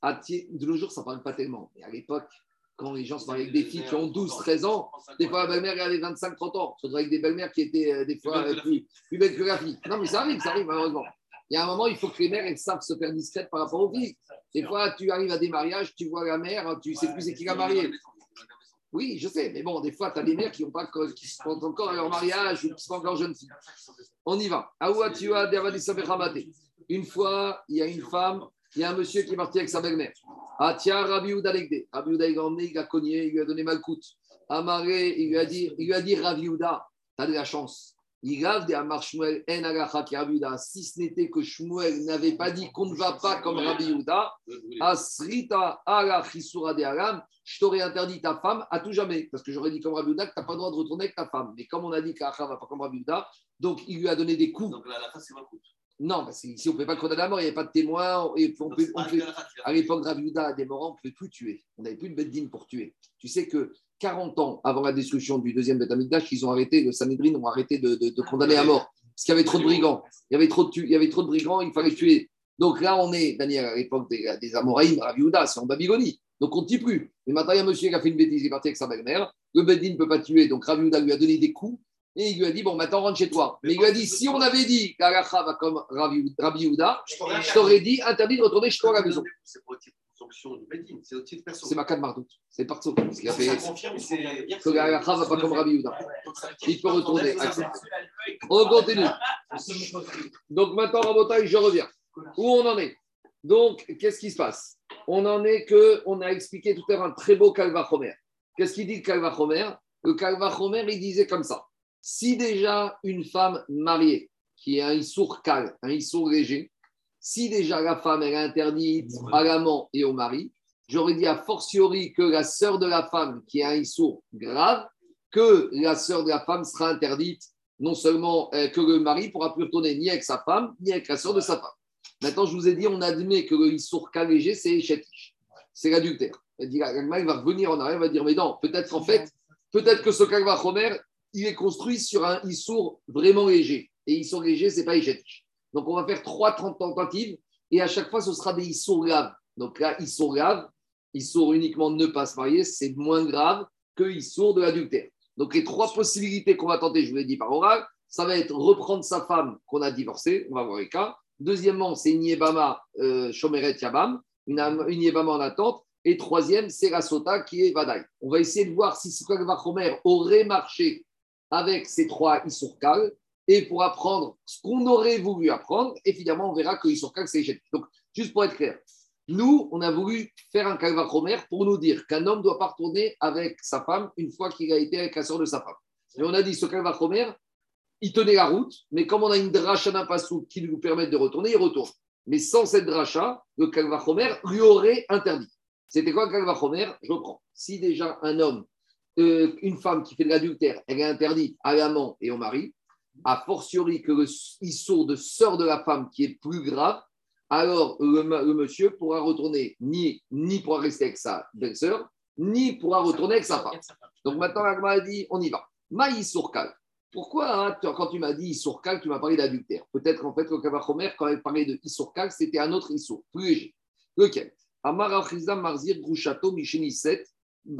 À Thi- De nos jours, ça ne parle pas tellement. Mais à l'époque, quand les gens se mariaient avec des filles qui ont 12, 13 ans, des fois, la belle-mère elle avait 25, 30 ans. Se retrouve avec des belles-mères qui étaient euh, des fois euh, plus, plus belles que la fille. Non, mais ça arrive, ça arrive, malheureusement. Il y a un moment, il faut que les mères elles savent se faire discrètes par rapport aux filles. Des fois, tu arrives à des mariages, tu vois la mère, tu sais plus c'est qui l'a mariée. Oui, je sais, mais bon, des fois, tu as des mères qui, ont pas, qui se pensent encore à leur mariage ou qui sont encore jeunes filles. On y va. Aoua, tu as. Une fois, il y a une femme, il y a un monsieur qui est parti avec sa belle-mère. Ah, tiens, Rabbi Ouda Legde. Rabbi Ouda, il l'a emmené, il l'a cogné, il lui a donné malcoute. Amaré, il lui a dit, il lui a dit Rabbi Ouda, t'as de la chance. Il grave des Amar Shmuel, en. Si ce n'était que Shmuel n'avait pas dit qu'on ne va pas comme Rabbi Ouda, Asrita de aram, je t'aurais interdit ta femme à tout jamais. Parce que j'aurais dit comme Rabbi Ouda que tu n'as pas le droit de retourner avec ta femme. Mais comme on a dit qu'Acha va pas comme Rabbi Ouda, donc il lui a donné des coups. Non, parce que ici, on ne peut pas le condamner à mort, il n'y avait pas de témoin. Et on peut- on à l'époque, Rabbi Yehuda a des morts, on ne pouvait plus tuer. On n'avait plus de beddine pour tuer. Tu sais que 40 ans avant la destruction du deuxième Beth Amikdash, ils ont arrêté, le Sanhedrin ont arrêté de, de- de condamner à mort. Parce qu'il y avait trop de brigands. Il y avait trop de, il y avait trop de brigands, il fallait tuer. Donc là, on est, Daniel, à l'époque des, des Amoraïm, Rabbi Yehuda, c'est en Babylonie. Donc on ne tue plus. Mais maintenant, il y a un monsieur qui a fait une bêtise, il est parti avec sa belle-mère. Le beddine ne peut pas tuer, donc Rabbi Yehuda lui a donné des coups. Et il lui a dit, bon, maintenant rentre chez toi. Mais il lui a dit, si on avait dit qu'Alacha va comme Rabbi Yehuda, je t'aurais dit interdit de retourner chez toi à la maison. C'est pas au titre de sanction du Bedin, c'est au titre perso. C'est ma de Mardout. C'est Parso. Ce qu'il a fait. Que va pas comme Rabbi. Il peut retourner. On continue. Donc maintenant, Rabotaï, je reviens. Où on en est? Donc, qu'est-ce qui se passe? On en est que, on a expliqué tout à l'heure un très beau Kalva Chomer. Qu'est-ce qu'il dit le Kalva Chomer? Le Kalva Chomer, il disait comme ça. Si déjà une femme mariée, qui est un issour cal, un issour léger, si déjà la femme elle est interdite à l'amant et au mari, j'aurais dit a fortiori que la sœur de la femme, qui est un issour grave, que la sœur de la femme sera interdite non seulement euh, que le mari pourra plus retourner ni avec sa femme, ni avec la sœur de sa femme. Maintenant, je vous ai dit, on admet que le Issour léger, c'est Chétiche. C'est l'adultère. Il va revenir en arrière, il va dire, mais non, peut-être qu'en fait, peut-être que ce Kalva Chomer, il est construit sur un Issour vraiment léger. Et Issour léger, c'est pas Chétiche. Donc, on va faire trois tentatives et à chaque fois, ce sera des Issour graves. Donc là, Issour grave, Issour uniquement de ne pas se marier, c'est moins grave que Issour de l'adultère. Donc, les trois possibilités qu'on va tenter, je vous l'ai dit par oral, ça va être reprendre sa femme qu'on a divorcée, on va voir les cas. Deuxièmement, c'est une Yebama euh, Shomeret Yabam, une, une en attente. Et troisième, c'est la Sota qui est Vadaï. On va essayer de voir si ce Chomer aurait marché avec ces trois Isurkal et pour apprendre ce qu'on aurait voulu apprendre. Et finalement, on verra que Isurkal, c'est. Donc, juste pour être clair, Nous, on a voulu faire un calvachomer pour nous dire qu'un homme ne doit pas retourner avec sa femme une fois qu'il a été avec la soeur de sa femme. Et on a dit, ce calvachomer, il tenait la route, mais comme on a une dracha d'un qui nous permet de retourner, il retourne. Mais sans cette dracha, le calvachomer lui aurait interdit. C'était quoi le calvachomer Je reprends. Si déjà un homme, une femme qui fait de l'adultère, elle est interdite à l'amant et au mari, a fortiori que le issour de sœur de la femme qui est plus grave, alors le, monsieur pourra retourner ni, ni pourra rester avec sa belle-sœur, ni pourra retourner avec sa femme. Donc maintenant, Agma a dit, on y va. Ma Issourkal. Pourquoi, hein, quand tu m'as dit Issourkal, tu m'as parlé d'adultère? Peut-être qu'en fait, le Kavachomer, quand il parlait de Issourkal, c'était un autre Issour, plus léger. Lequel? Amar Marzir Grouchato Micheniset.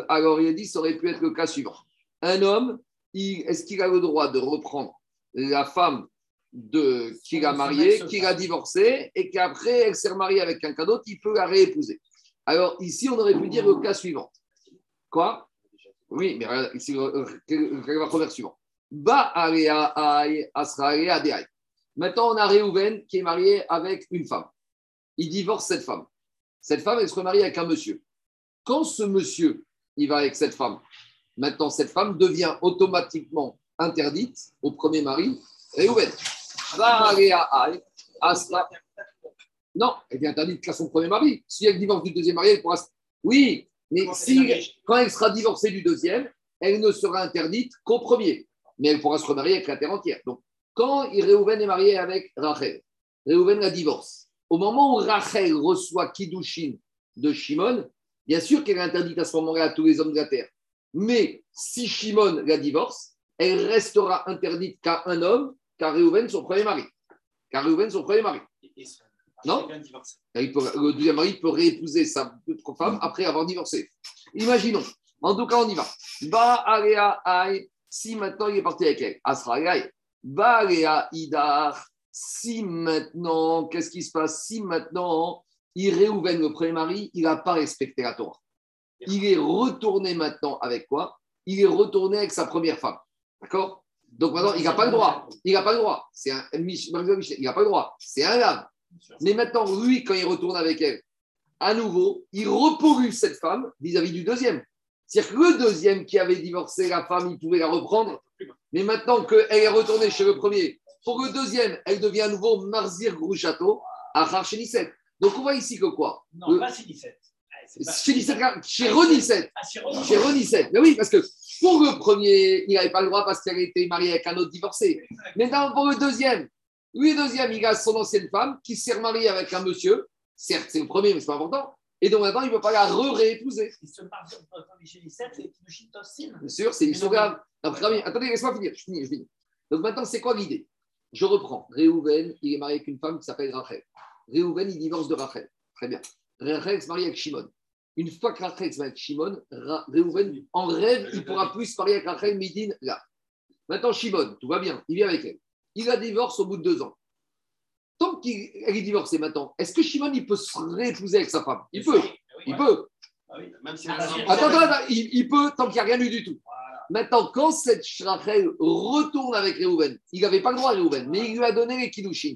Alors il a dit, ça aurait pu être le cas suivant. Un homme, est-ce qu'il a le droit de reprendre la femme de, qu'il a mariée, qu'il a divorcée, et qu'après, elle s'est remariée avec quelqu'un d'autre, il peut la réépouser Alors ici, on aurait pu dire le cas suivant. Quoi? Oui, mais ici, le Kavachomer suivant. Maintenant, on a Réhouven qui est marié avec une femme. Il divorce cette femme. Cette femme, elle se remarie avec un monsieur. Quand ce monsieur, il va avec cette femme, maintenant, cette femme devient automatiquement interdite au premier mari, Réhouven. Ba alea ai asra. Non, elle est interdite qu'à son premier mari. Si elle divorce du deuxième mari, elle pourra. se- Oui, mais si, quand elle sera divorcée du deuxième, elle ne sera interdite qu'au premier. Mais elle pourra se remarier avec la terre entière. Donc, quand Réhouven est marié avec Rachel, Réhouven la divorce. Au moment où Rachel reçoit Kiddushin de Shimon, bien sûr qu'elle est interdite à ce moment-là à tous les hommes de la terre. Mais si Shimon la divorce, elle restera interdite qu'à un homme, qu'à Réhouven, son premier mari. Car Réhouven, son premier mari. Non il peut- le deuxième mari peut réépouser sa femme après avoir divorcé. Imaginons. En tout cas, on y va. Ba. Si maintenant il est parti avec elle. Asra. Ba idar. Si maintenant, qu'est-ce qui se passe? Si maintenant, il réouvre le premier mari, il n'a pas respecté la Torah. Il est retourné maintenant avec quoi? Il est retourné avec sa première femme. D'accord? Donc maintenant, il n'a pas le droit. Il n'a pas le droit. C'est un Il n'a pas le droit. C'est un lave. Mais maintenant, lui, quand il retourne avec elle, à nouveau, il repollue cette femme vis-à-vis du deuxième. C'est-à-dire que le deuxième qui avait divorcé la femme, il pouvait la reprendre. Mais maintenant qu'elle est retournée chez le premier, pour le deuxième, elle devient à nouveau Marzir Grouchato à Harchenisset. Donc on voit ici que quoi Non, Le- pas chez 17. Ouais, c'est pas- Chez Nisset, chez Renisset. Ah, chez. Mais oui, parce que pour le premier, il n'avait pas le droit parce qu'elle était mariée avec un autre divorcé. Maintenant, pour le deuxième, lui, le deuxième, il a son ancienne femme qui s'est remariée avec un monsieur. Certes, c'est le premier, mais c'est pas important. Et donc maintenant, il ne peut pas la re-réépouser. Il se le chez 17, c'est Tossin. Bien sûr, c'est une bien. Attendez, laisse-moi finir. Je finis, je finis. Donc maintenant, c'est quoi l'idée? Je reprends. Réhouven, il est marié avec une femme qui s'appelle Rachel. Réhouven, il divorce de Rachel. Très bien. Rachel se marie avec Shimon. Une fois que Rachel se marie avec Shimon, Ra- Réhouven, en rêve, il pourra plus se marier avec Rachel Médine là. Maintenant, Shimon, tout va bien, il vit avec elle. Il la divorce au bout de deux ans. Tant qu'elle est divorcée maintenant, est-ce que Shimon, il peut se réépouser avec sa femme? Il peut. Il peut. Même si Ah, elle si. a un Attends, attends, attends, il, il peut tant qu'il n'y a rien eu du tout. Maintenant, quand cette Rachel retourne avec Réhouven, il n'avait pas le droit à Réhouven, mais il lui a donné les Kiddushin.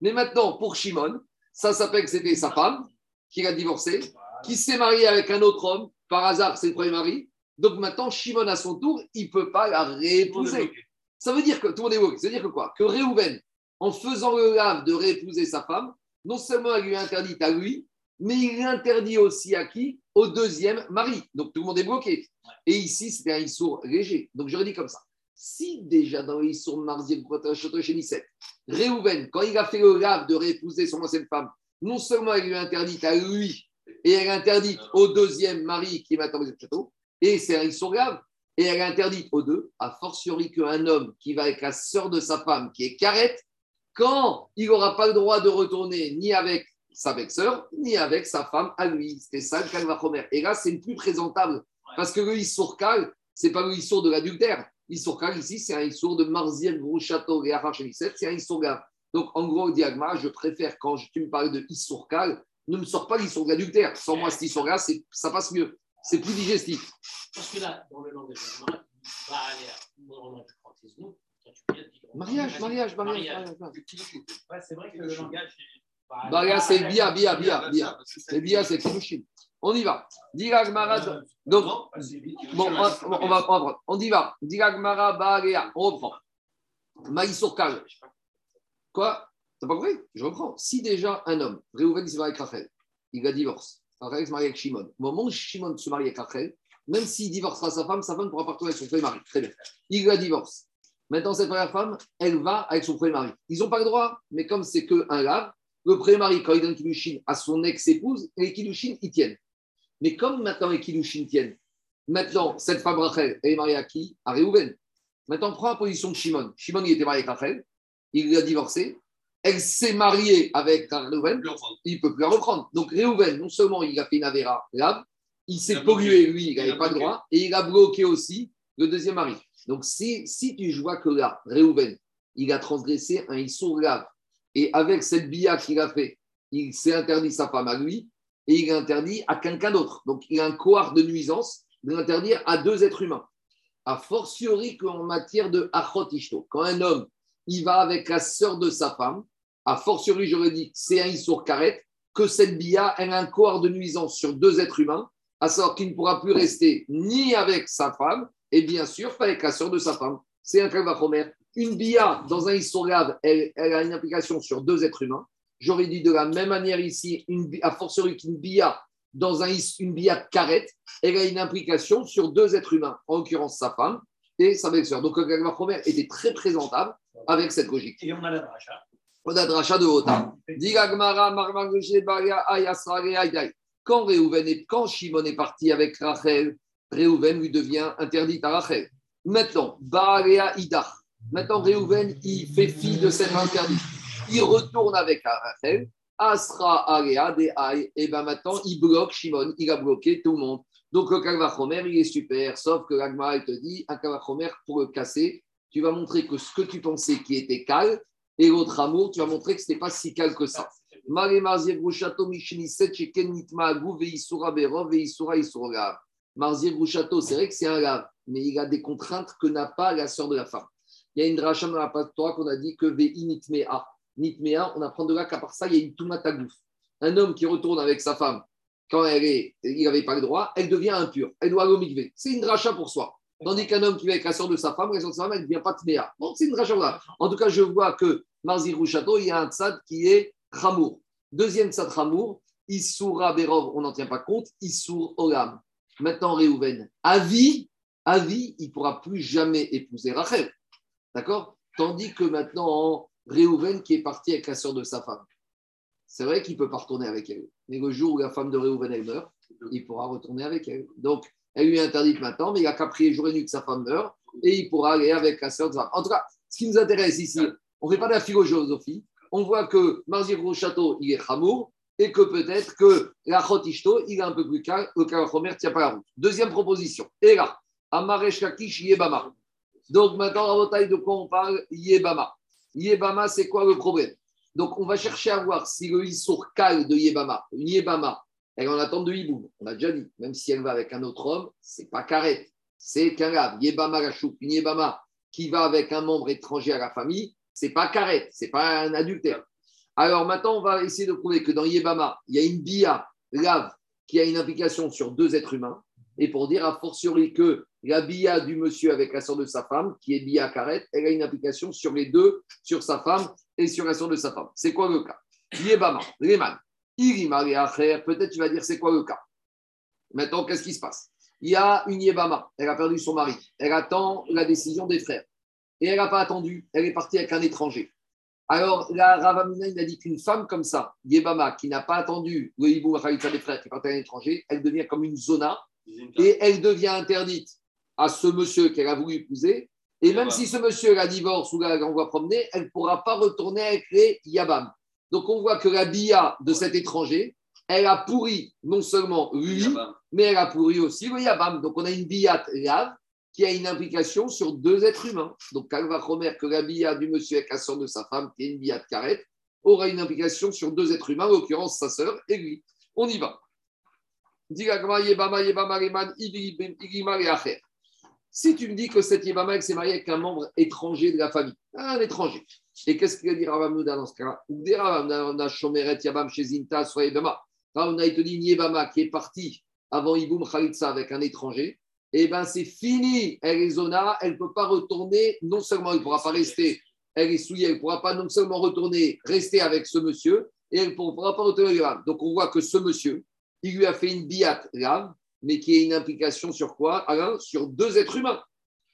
Mais maintenant, pour Shimon, ça s'appelle que c'était sa femme qui l'a divorcé, qui s'est mariée avec un autre homme. Par hasard, c'est le premier mari. Donc maintenant, Shimon, à son tour, il ne peut pas la réépouser. Ça veut dire que, tout le monde est bloqué. Ça veut dire que quoi? Que Réhouven, en faisant le lave de réépouser sa femme, non seulement elle lui a interdit à lui, mais il interdit aussi à qui? Au deuxième mari. Donc tout le monde est bloqué. Et ici, c'était un Issour léger. Donc j'aurais dit comme ça. Si déjà dans chez Nisset, Réhouven, quand il a fait le lave de réépouser son ancienne femme, non seulement elle lui a interdit à lui, et elle interdite au deuxième mari qui est maintenant au château, et c'est un Issour grave, et elle interdite aux deux, a fortiori qu'un homme qui va avec la sœur de sa femme, qui est carrette, quand il n'aura pas le droit de retourner ni avec sa belle-sœur, ni avec sa femme à lui. C'était ça le Kalvachomer. Et là, c'est le plus présentable. Parce que le Issourkal, ce n'est pas le Issour de l'adultère. L'Issourkal, ici, c'est un Issour de Marzir, Gros Château et Arrachelisset, c'est un Issour grave. Donc, en gros, Diagma, je préfère, quand tu me parles de Issourkal, ne me sors pas l'Issour de l'adultère. Sans moi, cet Issour-là, c'est- ça passe mieux. C'est plus digestif. Parce que là, dans le langage Mariage, mariage, mariage. C'est vrai que le langage. Bah c'est Bia, Bia, Bia, Bia. C'est Bia, c'est Kiddushin. On y va. Dira Gmara. Donc. Bon, on, va, on va prendre. On y va. On reprend. Maïsourkal. Quoi? T'as pas compris? Je reprends. Si déjà un homme, Réhouven, il se marie avec Rachel, il a divorce. Rachel se marie avec Shimon. Au moment où Shimon se marie avec Rachel, même s'il divorcera sa femme, sa femme ne pourra pas retourner avec son premier mari. Très bien. Il la divorce. Maintenant, cette première femme, elle va avec son premier mari. Ils n'ont pas le droit, mais comme c'est qu'un lave, le premier mari, quand il donne Kiddushin à son ex-épouse, les Kiddushin, ils tiennent. Mais comme maintenant les Kiddushin tiennent, maintenant, cette femme Rachel, elle est mariée à qui? À Réhouven. Maintenant, prends la position de Shimon. Shimon, il était marié avec Rachel, il l'a divorcé. Elle s'est mariée avec Réhouven, il ne peut plus la reprendre. Donc Réhouven, non seulement il a fait une avéra lave, il s'est a bloqué. pollué, lui, il n'avait a pas le droit, et il a bloqué aussi le deuxième mari. Donc si, si tu vois que là, Réhouven, il a transgressé un issour lave, et avec cette billa qu'il a fait, il s'est interdit sa femme à lui, et il interdit à quelqu'un d'autre. Donc il a un cohort de nuisance de l'interdire à deux êtres humains. A fortiori qu'en matière de achot ishto, quand un homme, il va avec la sœur de sa femme, a fortiori, dit, c'est un issour karet, que cette bia, elle a un cohort de nuisance sur deux êtres humains, à savoir qu'il ne pourra plus rester ni avec sa femme, et bien sûr pas avec la sœur de sa femme. C'est un kalvachomer. Une bia dans un issour grave, elle a une implication sur deux êtres humains. J'aurais dit de la même manière ici, une, a fortiori qu'une bia dans un, is- une bia karet, elle a une implication sur deux êtres humains, en l'occurrence sa femme et sa belle-sœur. Donc le kalvachomer était très présentable avec cette logique. Et on a la dracha. On a dracha de Hota. Ayay. Quand Réhouven est, quand Shimon est parti avec Rachel, Réhouven lui devient interdit à Rachel. Maintenant, Baria Idar. Maintenant, Réhouven, il fait fi de cette interdit. Il retourne avec Rachel. Asra, Area, des. Et bien maintenant, il bloque Shimon. Il a bloqué tout le monde. Donc, le Kalvachomer, il est super. Sauf que l'Agmara, il te dit, un Kalvachomer, pour le casser, tu vas montrer que ce que tu pensais qui était calme, et l'autre amour, tu vas montrer que ce n'était pas si calme que ça. Mare Marzir Grouchato, c'est vrai que c'est un lave, mais il a des contraintes que n'a pas la sœur de la femme. Il y a une dracha dans la Torah qu'on a dit que Vei Nitmea. On apprend de là qu'à part ça, il y a une Tumatagouf. Un homme qui retourne avec sa femme, quand elle est, il n'avait pas le droit, elle devient impure. Elle doit aller au. C'est une dracha pour soi. Tandis qu'un homme qui va avec la sœur de sa femme, la sœur de sa femme, elle ne devient pas tméa. Donc c'est une dracha pour ça. En tout cas, je vois que Marzir Château, il y a un tzad qui est Chamour. Deuxième tzad Chamour, Issoura Berov, on n'en tient pas compte, Issour Olam. Maintenant, Réhouven, à vie, à vie, il ne pourra plus jamais épouser Rachel. D'accord? Tandis que maintenant, Réhouven qui est parti avec la sœur de sa femme, c'est vrai qu'il peut pas retourner avec elle. Mais le jour où la femme de Réhouven elle meurt, il pourra retourner avec elle. Donc, elle lui est interdite maintenant, mais il a qu'à prier jour et nuit que sa femme meurt et il pourra aller avec la sœur de sa femme. En tout cas, ce qui nous intéresse ici, on ne fait pas de la philosophie. On voit que Marzir Château, il est Hamour et que peut-être que la Chotishto, il est un peu plus calme, le Kalachomer ne tient pas la route. Deuxième proposition. Et là, Amaresh Kakish Yebama. Donc maintenant, à taille, de quoi on parle Yebama. Yebama, c'est quoi le problème? Donc on va chercher à voir si le Issour Kal de Yebama, une Yebama, elle est en attente de Hiboum. On a déjà dit, même si elle va avec un autre homme, c'est pas carré. C'est qu'un lave. Yebama la choupe, une Yebama qui va avec un membre étranger à la famille, c'est pas carré, c'est pas un adultère. Alors maintenant, on va essayer de prouver que dans Yebama, il y a une bia lave qui a une implication sur deux êtres humains. Et pour dire a fortiori que la bia du monsieur avec la sœur de sa femme, qui est bia karet, elle a une implication sur les deux, sur sa femme et sur la sœur de sa femme. C'est quoi le cas? Yebama, Leman, peut-être tu vas dire c'est quoi le cas? Maintenant, qu'est-ce qui se passe? Il y a une Yebama, elle a perdu son mari, elle attend la décision des frères. Et elle n'a pas attendu, elle est partie avec un étranger. Alors, la Ravamina, il a dit qu'une femme comme ça, Yebama, qui n'a pas attendu le hibou des frères, qui est partie à l'étranger, elle devient comme une zona et elle devient interdite à ce monsieur qu'elle a voulu épouser. Et même Yabam. si ce monsieur la divorce ou la renvoie promener, elle ne pourra pas retourner avec les Yabam. Donc, on voit que la bia de cet étranger, elle a pourri non seulement lui, mais elle a pourri aussi le Yabam. Donc, on a une biat lave qui a une implication sur deux êtres humains. Donc, Kalva Romer, que la bia du monsieur avec la sœur de sa femme, qui est une biat carrette, aura une implication sur deux êtres humains, en l'occurrence sa sœur et lui. On y va. Si tu me dis que cette Yebama s'est mariée avec un membre étranger de la famille, un étranger, Et qu'est-ce qu'il a dit Ravamouda dans ce cas-là? Des Ravamouda, Shomeret, Yabam, Shezinta, Soyebama. Ravamouda, il te dit Niebama qui est parti avant Iboum Khalitsa avec un étranger. Eh bien, c'est fini. Elle est zona, elle ne peut pas retourner. Non seulement elle ne pourra pas rester, elle est souillée, elle ne pourra pas non seulement retourner, rester avec ce monsieur, et elle ne pourra pas retourner Rav. Donc, on voit que ce monsieur, il lui a fait une biat grave, mais qui a une implication sur quoi? Alain Sur deux êtres humains.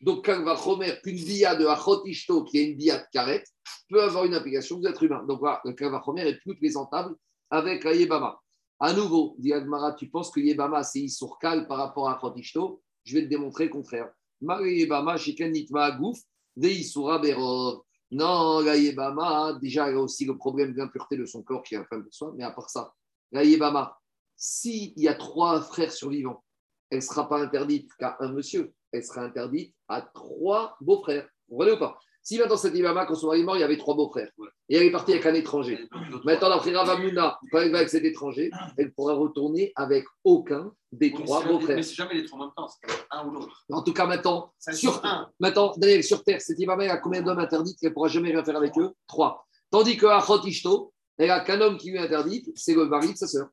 Donc, quand va Romer qu'une bia de Achot Ishto, qui est une bia de carrette, peut avoir une implication des êtres humains. Donc, voilà, le Romer est plus présentable avec la Yebama. À nouveau, dit Agmara, tu penses que Yebama, c'est Isourkal par rapport à Achot Ishto Je vais te démontrer le contraire. Yebama, Shiken Nitma Gouf, de Isura Berov. Non, la déjà, elle a aussi le problème d'impureté de son corps qui est un de soi, mais à part ça, la s'il y a trois frères survivants, elle ne sera pas interdite qu'à un monsieur, elle sera interdite à trois beaux-frères. Vous voyez ou pas? Si maintenant cette Ibama, quand son mari est mort, il y avait trois beaux-frères, et elle est partie avec un étranger. Maintenant, la frère Ravamuna, quand elle va avec cet étranger, elle pourra retourner avec aucun des trois Mais beaux-frères. c'est jamais les trois en même temps, c'est un ou l'autre. En tout cas, maintenant, sur, un. maintenant Daniel, sur Terre, cette Ibama, elle a combien d'hommes interdits qu'elle ne pourra jamais rien faire avec eux? Trois. Tandis que Achot Ishto, elle a qu'un homme qui lui est interdit, c'est le mari de sa sœur.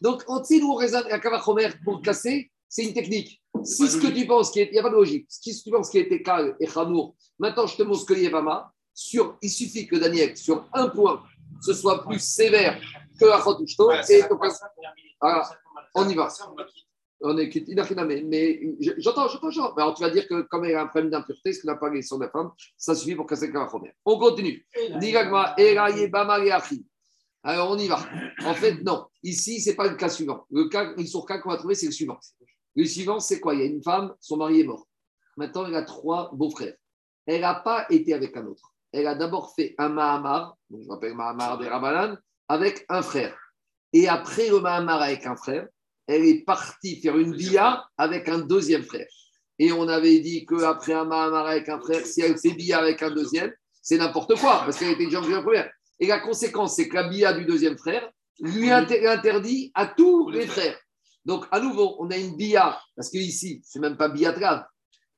Donc, en dessous, nous, on raisonne à Kavachomer pour casser, c'est une technique. Si ce que tu penses, qui est- il n'y a pas de logique, si ce que tu penses qui était calme et Chamour, maintenant je te montre ce que Yevama, sur, il suffit que Daniel, sur un point, ce soit plus sévère que Ishto, Ouais, et donc, Voilà. on y va. On est quitte-. Mais je- j'entends, j'entends, j'entends. Mais alors, tu vas dire que comme il y a un problème d'impureté, ce qu'on n'a pas les sur la femme, ça suffit pour casser Kavachomer. On continue. Diragma, Era Yebama Leachi. Alors, on y va. En fait, non. Ici, ce n'est pas le cas suivant. Le cas, le cas qu'on va trouver, c'est le suivant. Le suivant, c'est quoi? Il y a une femme, son mari est mort. Maintenant, elle a trois beaux-frères. Elle n'a pas été avec un autre. Elle a d'abord fait un Mahamar, donc je m'appelle Mahamar des Rabanan, avec un frère. Et après le Mahamar avec un frère, elle est partie faire une bia avec un deuxième frère. Et on avait dit qu'après un Mahamar avec un frère, si elle fait bia avec un deuxième, c'est n'importe quoi, parce qu'elle était déjà en première. Et la conséquence, c'est que la bia du deuxième frère lui inter- interdit à tous les frères. Donc, à nouveau, on a une bia, parce que ici, c'est même pas bia grave.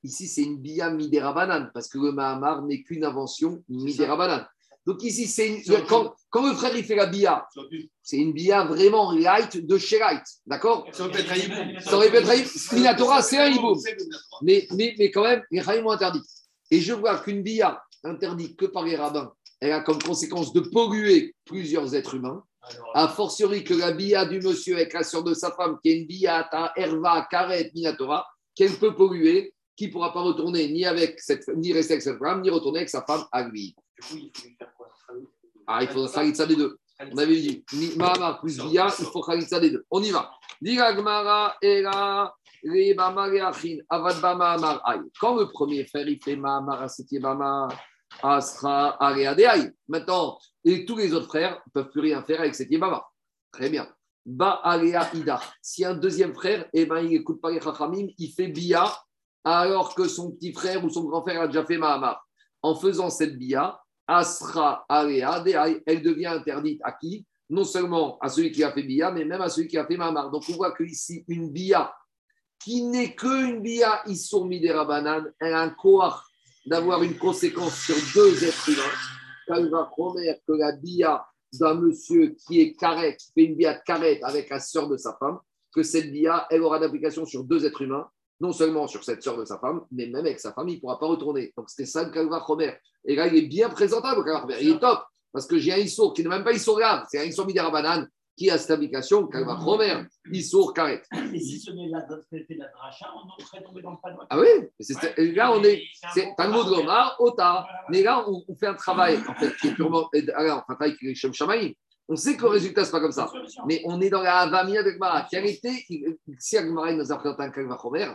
Ici, c'est une bia midérabanan, parce que le Mahamar n'est qu'une invention midérabanan. Donc, ici, c'est une- quand, quand le frère il fait la bia, c'est une bia vraiment light de chez light. D'accord? Ça aurait pu être. Minatora, c'est un hibou. C'est Minatora. mais, mais, mais quand même, les raïms ont interdit. Et je vois qu'une bia interdite que par les rabbins, elle a comme conséquence de polluer plusieurs êtres humains. A fortiori que la bia du monsieur avec la sœur de sa femme, qui est une bia à Herva, Karet, Minatora, qu'elle peut polluer, qui ne pourra pas retourner ni, avec cette, ni rester avec cette femme, ni retourner avec sa femme à lui. Du coup, il faut faire quoi? Ah, il faudra Khalitsa des deux. On avait dit, Mahamar plus Bia, il faut Khalitsa des deux. On y va. Era. Quand le premier frère, il fait Mahamar, Bama, Asra. Maintenant, et tous les autres frères ne peuvent plus rien faire avec cette Bama. Très bien. Ba, Area, Ida. Si un deuxième frère, eh ben, il n'écoute pas les Chachamim, il fait Bia, alors que son petit frère ou son grand frère a déjà fait Mahamar. En faisant cette Bia, Asra Deai, elle devient interdite à qui? Non seulement à celui qui a fait Bia, mais même à celui qui a fait Mamar. Donc on voit que ici, une Bia qui n'est qu'une Bia Issour Midera Banane, elle a un courage d'avoir une conséquence sur deux êtres humains. Quand il que la Bia d'un monsieur qui est carré, qui fait une Bia carré avec la sœur de sa femme, que cette Bia, elle aura d'application sur deux êtres humains, non seulement sur cette sœur de sa femme, mais même avec sa femme, il ne pourra pas retourner. Donc c'était ça le Kalva. Et là, il est bien présentable, le. Il est top. Parce que j'ai un Issour qui n'est même pas Issour grave, c'est un Issour Midera Banane qui a cette application, Kalva Chomer, Issour carré. Et si ce n'est la la dracha, on serait tombé dans le panneau. Ah oui Là, on est. C'est un mot de Gomar, Ota. Mais là, on, on fait un travail, en fait, qui est purement. Alors, on fait un travail qui est Shem Shamaï. On sait que le résultat, c'est pas comme ça. Mais on est dans la Avamia avec Mara. Quelle était, si Agmara nous a présenté un Kalvachomer,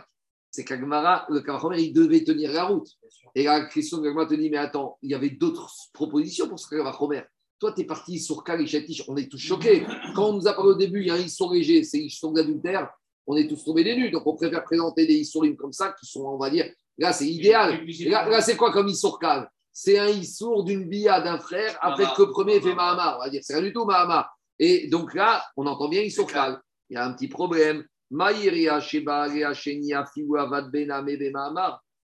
c'est qu'Agmara, le Kalvachomer, il devait tenir la route. Et la question de Agmara te dit, mais attends, il y avait d'autres propositions pour ce Kalvachomer. Toi, tu es parti sur Kal et on est tous choqués. Quand on nous a parlé au début, il y a un Issour léger, c'est Issour d'adultère, on est tous tombés des nues. Donc, on préfère présenter des Issourim comme ça, qui sont, on va dire, là, c'est idéal. Là, là, c'est quoi comme Issour Kal C'est un Issour d'une bia d'un frère, après que le premier fait Mahamar. On va dire, c'est rien du tout Mahamar. Et donc là, on entend bien Issour Kal. Il y a un petit problème.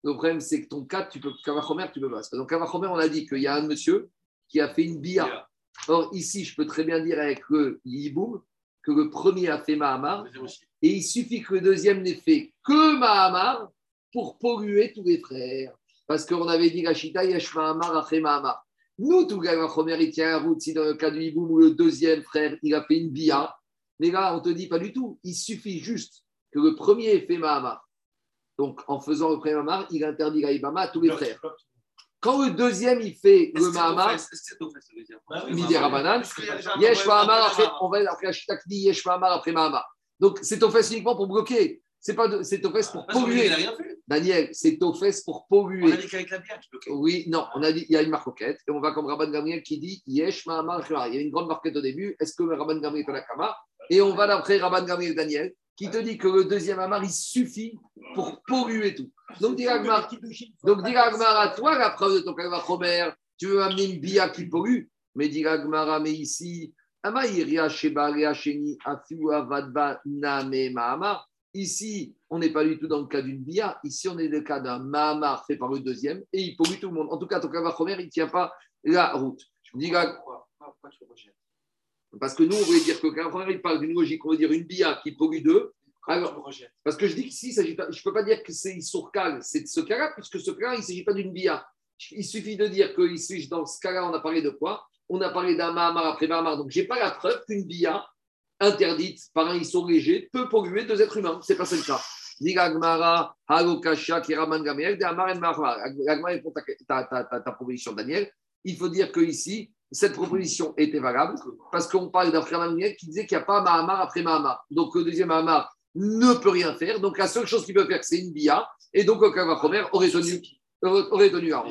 Le problème, c'est que ton cas, tu peux, Kavachomer, tu peux pas. Dans Kavachomer, on a dit qu'il y a un monsieur qui a fait une bia. Or, ici, je peux très bien dire avec le Yiboum que le premier a fait Mahamar et il suffit que le deuxième n'ait fait que Mahamar pour polluer tous les frères. Parce qu'on avait dit Rachita, Yesh Mahamar, après Mahamar. Nous, tout le premier, il tient la route. Si dans le cas du Hiboum, le deuxième frère, il a fait une bia. Mais là, on te dit pas du tout. Il suffit juste que le premier ait fait Mahamar. Donc, en faisant le premier Mahamar, il interdit la Ibama à tous les frères. Quand le deuxième, il fait le Mahamar, Midi Rabanan, Yesh Mahamar après, on va après dit Yesh Mahamar après Mahamar. Donc, c'est au fait uniquement pour bloquer. C'est pas c'est au pour polluer. Daniel, c'est au fait pour polluer. Oui, non, on a dit il y a une marquette et on va comme Rabban Gamriel qui dit Yesh Mahamar. Il y a une grande marquette au début. Est-ce que Rabban Gamriel est à la Kama? Et on va d'après Rabban Gamriel Daniel qui te dit que le deuxième Amar il suffit pour polluer tout. Donc, Agmar, donc à toi la preuve de ton Kalva Chomer. Tu veux amener une bia qui pollue? Mais dit Agmara, mais ici. Ici, on n'est pas du tout dans le cas d'une bia. Ici, on est dans le cas d'un Mahamar fait par le deuxième et il pollue tout le monde. En tout cas, ton Kavachomer, il ne tient pas la route. Dis, gars, parce que nous, on voulait dire que quand il parle d'une logique, on veut dire une bia qui pollue deux. Alors, parce que je dis que si, il s'agit pas, je ne peux pas dire que c'est Issourkal, c'est ce cas-là, puisque ce cas-là, il ne s'agit pas d'une bia. Il suffit de dire que ici, dans ce cas-là, on a parlé de quoi? On a parlé d'un Mahamar après Mahamar. Donc, je n'ai pas la preuve qu'une bia interdite par un Issour léger peut polluer deux êtres humains. Ce n'est pas ça le cas. Dit Agmara, Halokasha, Kiraman Gamel, de Amar et Mahar. Agmara répond ta, proposition, Daniel. Il faut dire que ici, cette proposition était valable parce qu'on parle d'un frère Gamel qui disait qu'il n'y a pas Mahamar après Mahamar. Donc, le deuxième Mahamar ne peut rien faire. Donc, la seule chose qu'il peut faire, c'est une bia. Et donc, le Kavachomer aurait tenu, aurait tenu à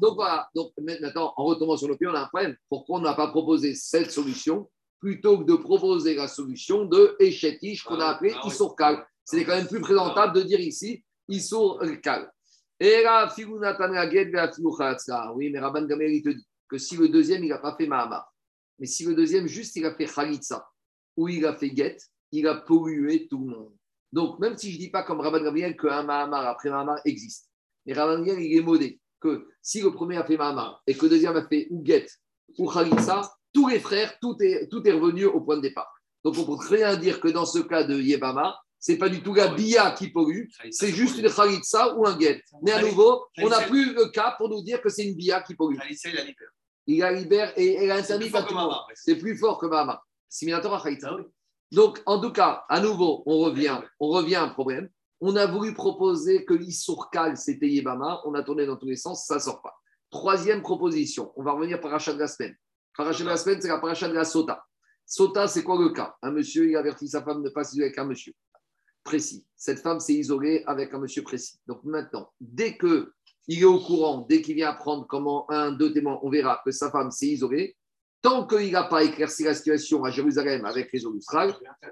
donc voilà. Donc, maintenant, en retombant sur le pied, on a un problème. Pourquoi on n'a pas proposé cette solution plutôt que de proposer la solution de Echetish qu'on a appelé Isourkal C'est quand même plus présentable de dire ici Isourkal. Et là, oui, mais Rabban Gamel, il te dit que si le deuxième, il n'a pas fait Mahamar, mais si le deuxième, juste, il a fait Khalitsa, ou il a fait Get, il a pollué tout le monde. Donc, même si je ne dis pas comme Rabban Gamel qu'un Mahamar après Mahamar existe, mais Rabban Gamel, il est modé que si le premier a fait Mahamar et que le deuxième a fait ou Get ou Khalitsa, tous les frères, tout est, tout est revenu au point de départ. Donc, on peut très bien dire que dans ce cas de Yebama, ce n'est pas du tout la Bia qui pollue, c'est juste une Khalitsa ou un Get. Mais à nouveau, on n'a plus le cas pour nous dire que c'est une Bia qui pollue. Il la libère et elle interdit à tout. C'est plus fort que Mahama. Similateur à Khalitsa. Donc, en tout cas, à nouveau, on revient, on revient à un problème. On a voulu proposer que l'Issourkal, c'était Yebama. On a tourné dans tous les sens, ça ne sort pas. Troisième proposition, on va revenir par achat de la semaine. Paracha de la semaine, c'est la paracha de la sota. Sota, c'est quoi le cas? Un monsieur, il avertit sa femme de ne pas s'isoler avec un monsieur précis. Cette femme s'est isolée avec un monsieur précis. Donc maintenant, dès que il est au courant, dès qu'il vient apprendre comment un, deux témoins, on verra que sa femme s'est isolée, tant qu'il n'a pas éclairci la situation à Jérusalem avec les eaux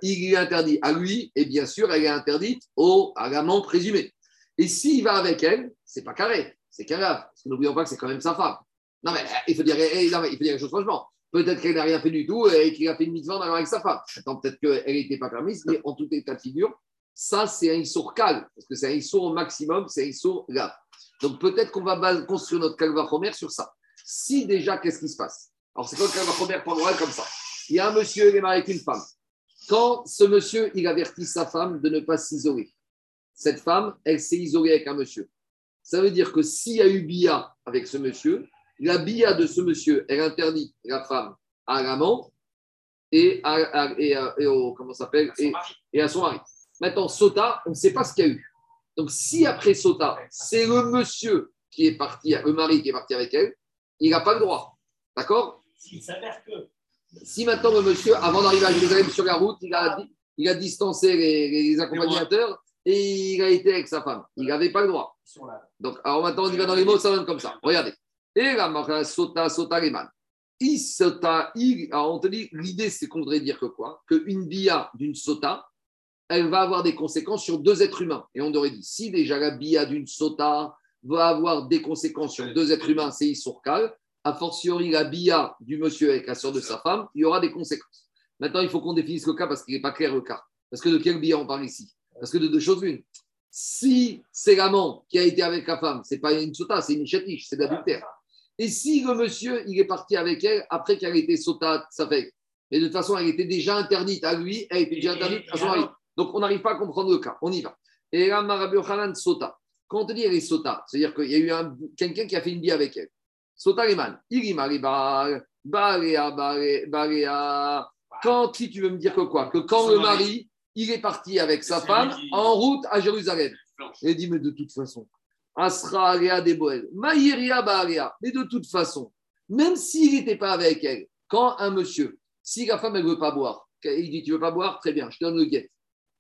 il lui interdit à lui, et bien sûr, elle est interdite au, à l'amant présumé. Et s'il va avec elle, c'est pas carré, c'est carré. Parce que n'oublions pas que c'est quand même sa femme. Non, mais il faut dire, eh, mais il faut dire les choses franchement. Peut-être qu'elle n'a rien fait du tout et qu'il a fait une mitzvah en avec sa femme. Peut-être qu'elle n'était pas permise, mais en tout état de figure, ça, c'est un issour calme, parce que c'est un issour au maximum, c'est un issour grave. Donc peut-être qu'on va construire notre calva Homer sur ça. Si déjà, qu'est-ce qui se passe? Alors, c'est quoi le calva Homer pour oral comme ça? Il y a un monsieur, il est marié avec une femme. Quand ce monsieur, il avertit sa femme de ne pas s'isoler, cette femme, elle s'est isolée avec un monsieur. Ça veut dire que s'il y a eu bia avec ce monsieur, la bia de ce monsieur, elle interdit la femme à l'amant et, à, à- et, à- et au, comment s'appelle? Et, et à son mari. Maintenant, Sota, on ne sait pas ce qu'il y a eu. Donc, si après Sota, c'est le monsieur qui est parti, le mari qui est parti avec elle, il n'a pas le droit. D'accord? S'il s'avère que Si maintenant le monsieur, avant d'arriver à Jérusalem sur la route, il a, il a distancé les, les accompagnateurs et il a été avec sa femme, il n'avait pas le droit. là. Donc, alors maintenant, on y va dans les mots, ça donne comme ça. Regardez. Et la marque sota, sota, leman. Isota, il. Alors, on te dit, l'idée, c'est qu'on voudrait dire que quoi? Qu'une bia d'une sota, elle va avoir des conséquences sur deux êtres humains. Et on aurait dit, si déjà la bia d'une sota va avoir des conséquences sur deux êtres humains, c'est Isourkal, a fortiori la bia du monsieur avec la soeur de sa femme, il y aura des conséquences. Maintenant, il faut qu'on définisse le cas parce qu'il n'est pas clair le cas. Parce que de quel bia on parle ici? Parce que de deux choses l'une. Si c'est l'amant qui a été avec la femme, c'est pas une sota, c'est une chatiche, c'est de l'adultère. Et si le monsieur, il est parti avec elle après qu'elle ait été sota, ça fait. Mais de toute façon, elle était déjà interdite à lui, elle était déjà interdite à son mari. Donc on n'arrive pas à comprendre le cas. On y va. Et là, Yochanan sota. Quand on te dit elle est sota, c'est-à-dire qu'il y a eu un- quelqu'un qui a fait une vie avec elle. Sota les man. Il mari bal, balea, balea, balea. Quand, si tu veux me dire que quoi? Que quand le mari, il est parti avec sa femme en route à Jérusalem. Et il dit, mais de toute façon, Asra des Boel, Maïria Baalea, mais de toute façon, même s'il n'était pas avec elle, quand un monsieur, si la femme, elle ne veut pas boire, il dit, tu veux pas boire? Très bien, je te donne le guet.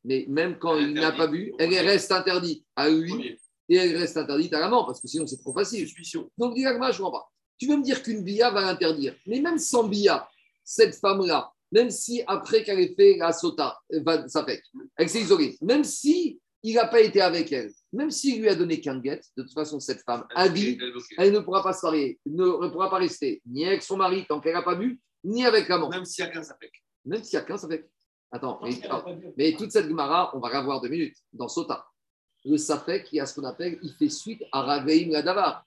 Mais même quand il n'a pas bu, elle reste interdite à lui et elle reste interdite à l'amant, parce que sinon c'est trop facile. Donc, moi, je ne comprends pas. Tu veux me dire qu'une bia va l'interdire, mais même sans bia, cette femme-là, même si après qu'elle ait fait la sota, ça fait, elle s'est isolée, même si il n'a pas été avec elle, même s'il lui a donné qu'un guet, de toute façon, cette femme a dit, Elle ne pourra pas se marier, ne, ne pourra pas rester ni avec son mari tant qu'elle n'a pas bu, ni avec l'amant. Même s'il y a qu'un. Même s'il y a qu'un. Attends, mais, toute cette Gemara, on va la voir deux minutes dans Sota. Le Safek, il y a ce qu'on appelle, il fait suite à Ragaïm Ladavar.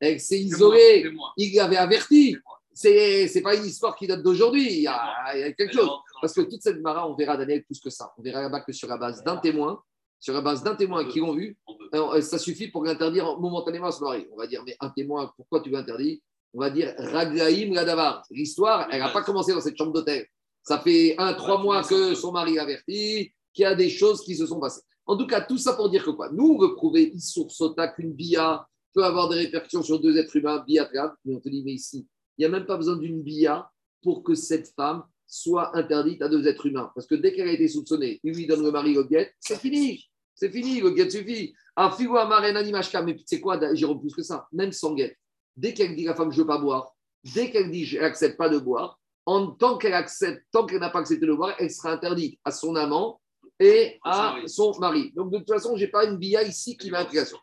Elle s'est isolée, il l'avait averti. C'est c'est pas une histoire qui date d'aujourd'hui, il, y a- il y a quelque chose. Parce que toute cette Gemara, on verra Daniel plus que ça. On verra là-bas que sur la base d'un témoin, sur la base d'un témoin qui l'ont vu, alors, euh, ça suffit pour l'interdire momentanément à se marier. On va dire, mais un témoin, pourquoi tu l'interdis On va dire Raglaïm Ladavar. L'histoire, elle n'a pas commencé dans cette chambre d'hôtel. Ça fait un, trois mois que son mari l'avertit, qu'il y a des choses qui se sont passées. En tout cas, tout ça pour dire que quoi? Nous, on veut prouver Issour Sota qu'une bia peut avoir des répercussions sur deux êtres humains, bia mais on te dit, mais ici, il n'y a même pas besoin d'une bia pour que cette femme soit interdite à deux êtres humains. Parce que dès qu'elle a été soupçonnée, il lui donne le mari le guet, c'est fini. C'est fini, le guet suffit. Ah, figo animashka, mais c'est quoi, Jérôme, plus que ça? Même sans guet. Dès qu'elle dit la femme, je ne veux pas boire, dès qu'elle dit, je n'accepte pas de boire, en tant qu'elle accepte, tant qu'elle n'a pas accepté de boire, elle sera interdite à son amant et à son mari. Donc, de toute façon, je n'ai pas une bia ici qui m'a implication.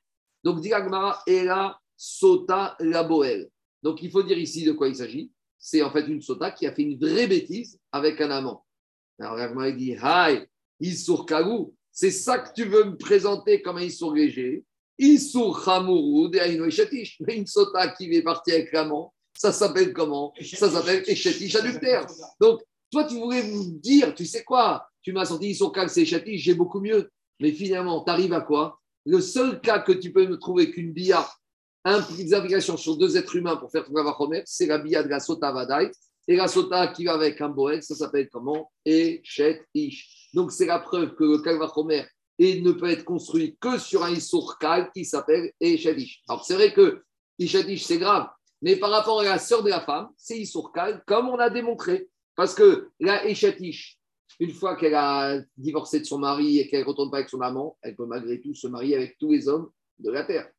Donc, dit Ela Sota la Boel. Donc, il faut dire ici de quoi il s'agit. C'est en fait une Sota qui a fait une vraie bêtise avec un amant. Alors, Agmara dit Hi, Issour Kagou, c'est ça que tu veux me présenter comme un Issour léger. Issour Hamourou de. Mais une Sota qui est partie avec l'amant, ça s'appelle comment? Ça s'appelle Eshetish adultère. Donc, toi, tu voulais me dire, tu sais quoi? Tu m'as sorti Issour Kag, c'est Eshetish, j'ai beaucoup mieux. Mais finalement, tu arrives à quoi? Le seul cas que tu peux me trouver qu'une bia implique des implications sur deux êtres humains pour faire ton Kavachomer, c'est la bia de la Sota Vadaï. Et la Sota qui va avec un Boel, ça s'appelle comment? Echet Ish. Donc, c'est la preuve que le et ne peut être construit que sur un Issour Kal qui s'appelle Echet Ish. Alors, c'est vrai que Echet Ish, c'est grave. Mais par rapport à la sœur de la femme, c'est Issour Kal, comme on a démontré. Parce que la Echet Ish, une fois qu'elle a divorcé de son mari et qu'elle ne retourne pas avec son amant, elle peut malgré tout se marier avec tous les hommes de la terre.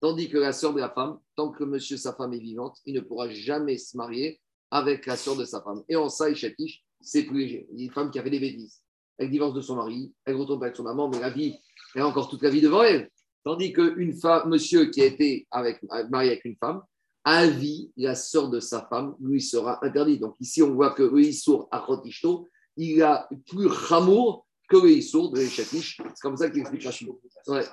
Tandis que la sœur de la femme, tant que monsieur, sa femme est vivante, il ne pourra jamais se marier avec la sœur de sa femme. Et en ça, Ishatish, c'est plus léger. Il y a une femme qui a fait des bêtises. Elle divorce de son mari, elle ne retourne pas avec son amant, mais la vie, elle a encore toute la vie devant elle. Tandis qu'une femme, monsieur qui a été marié avec une femme, à vie, la sœur de sa femme lui sera interdit. Donc ici, on voit que le Issour Achotishto, il a plus ramour que le Issour de Ishatish. C'est comme ça qu'il explique Rachid. Ouais.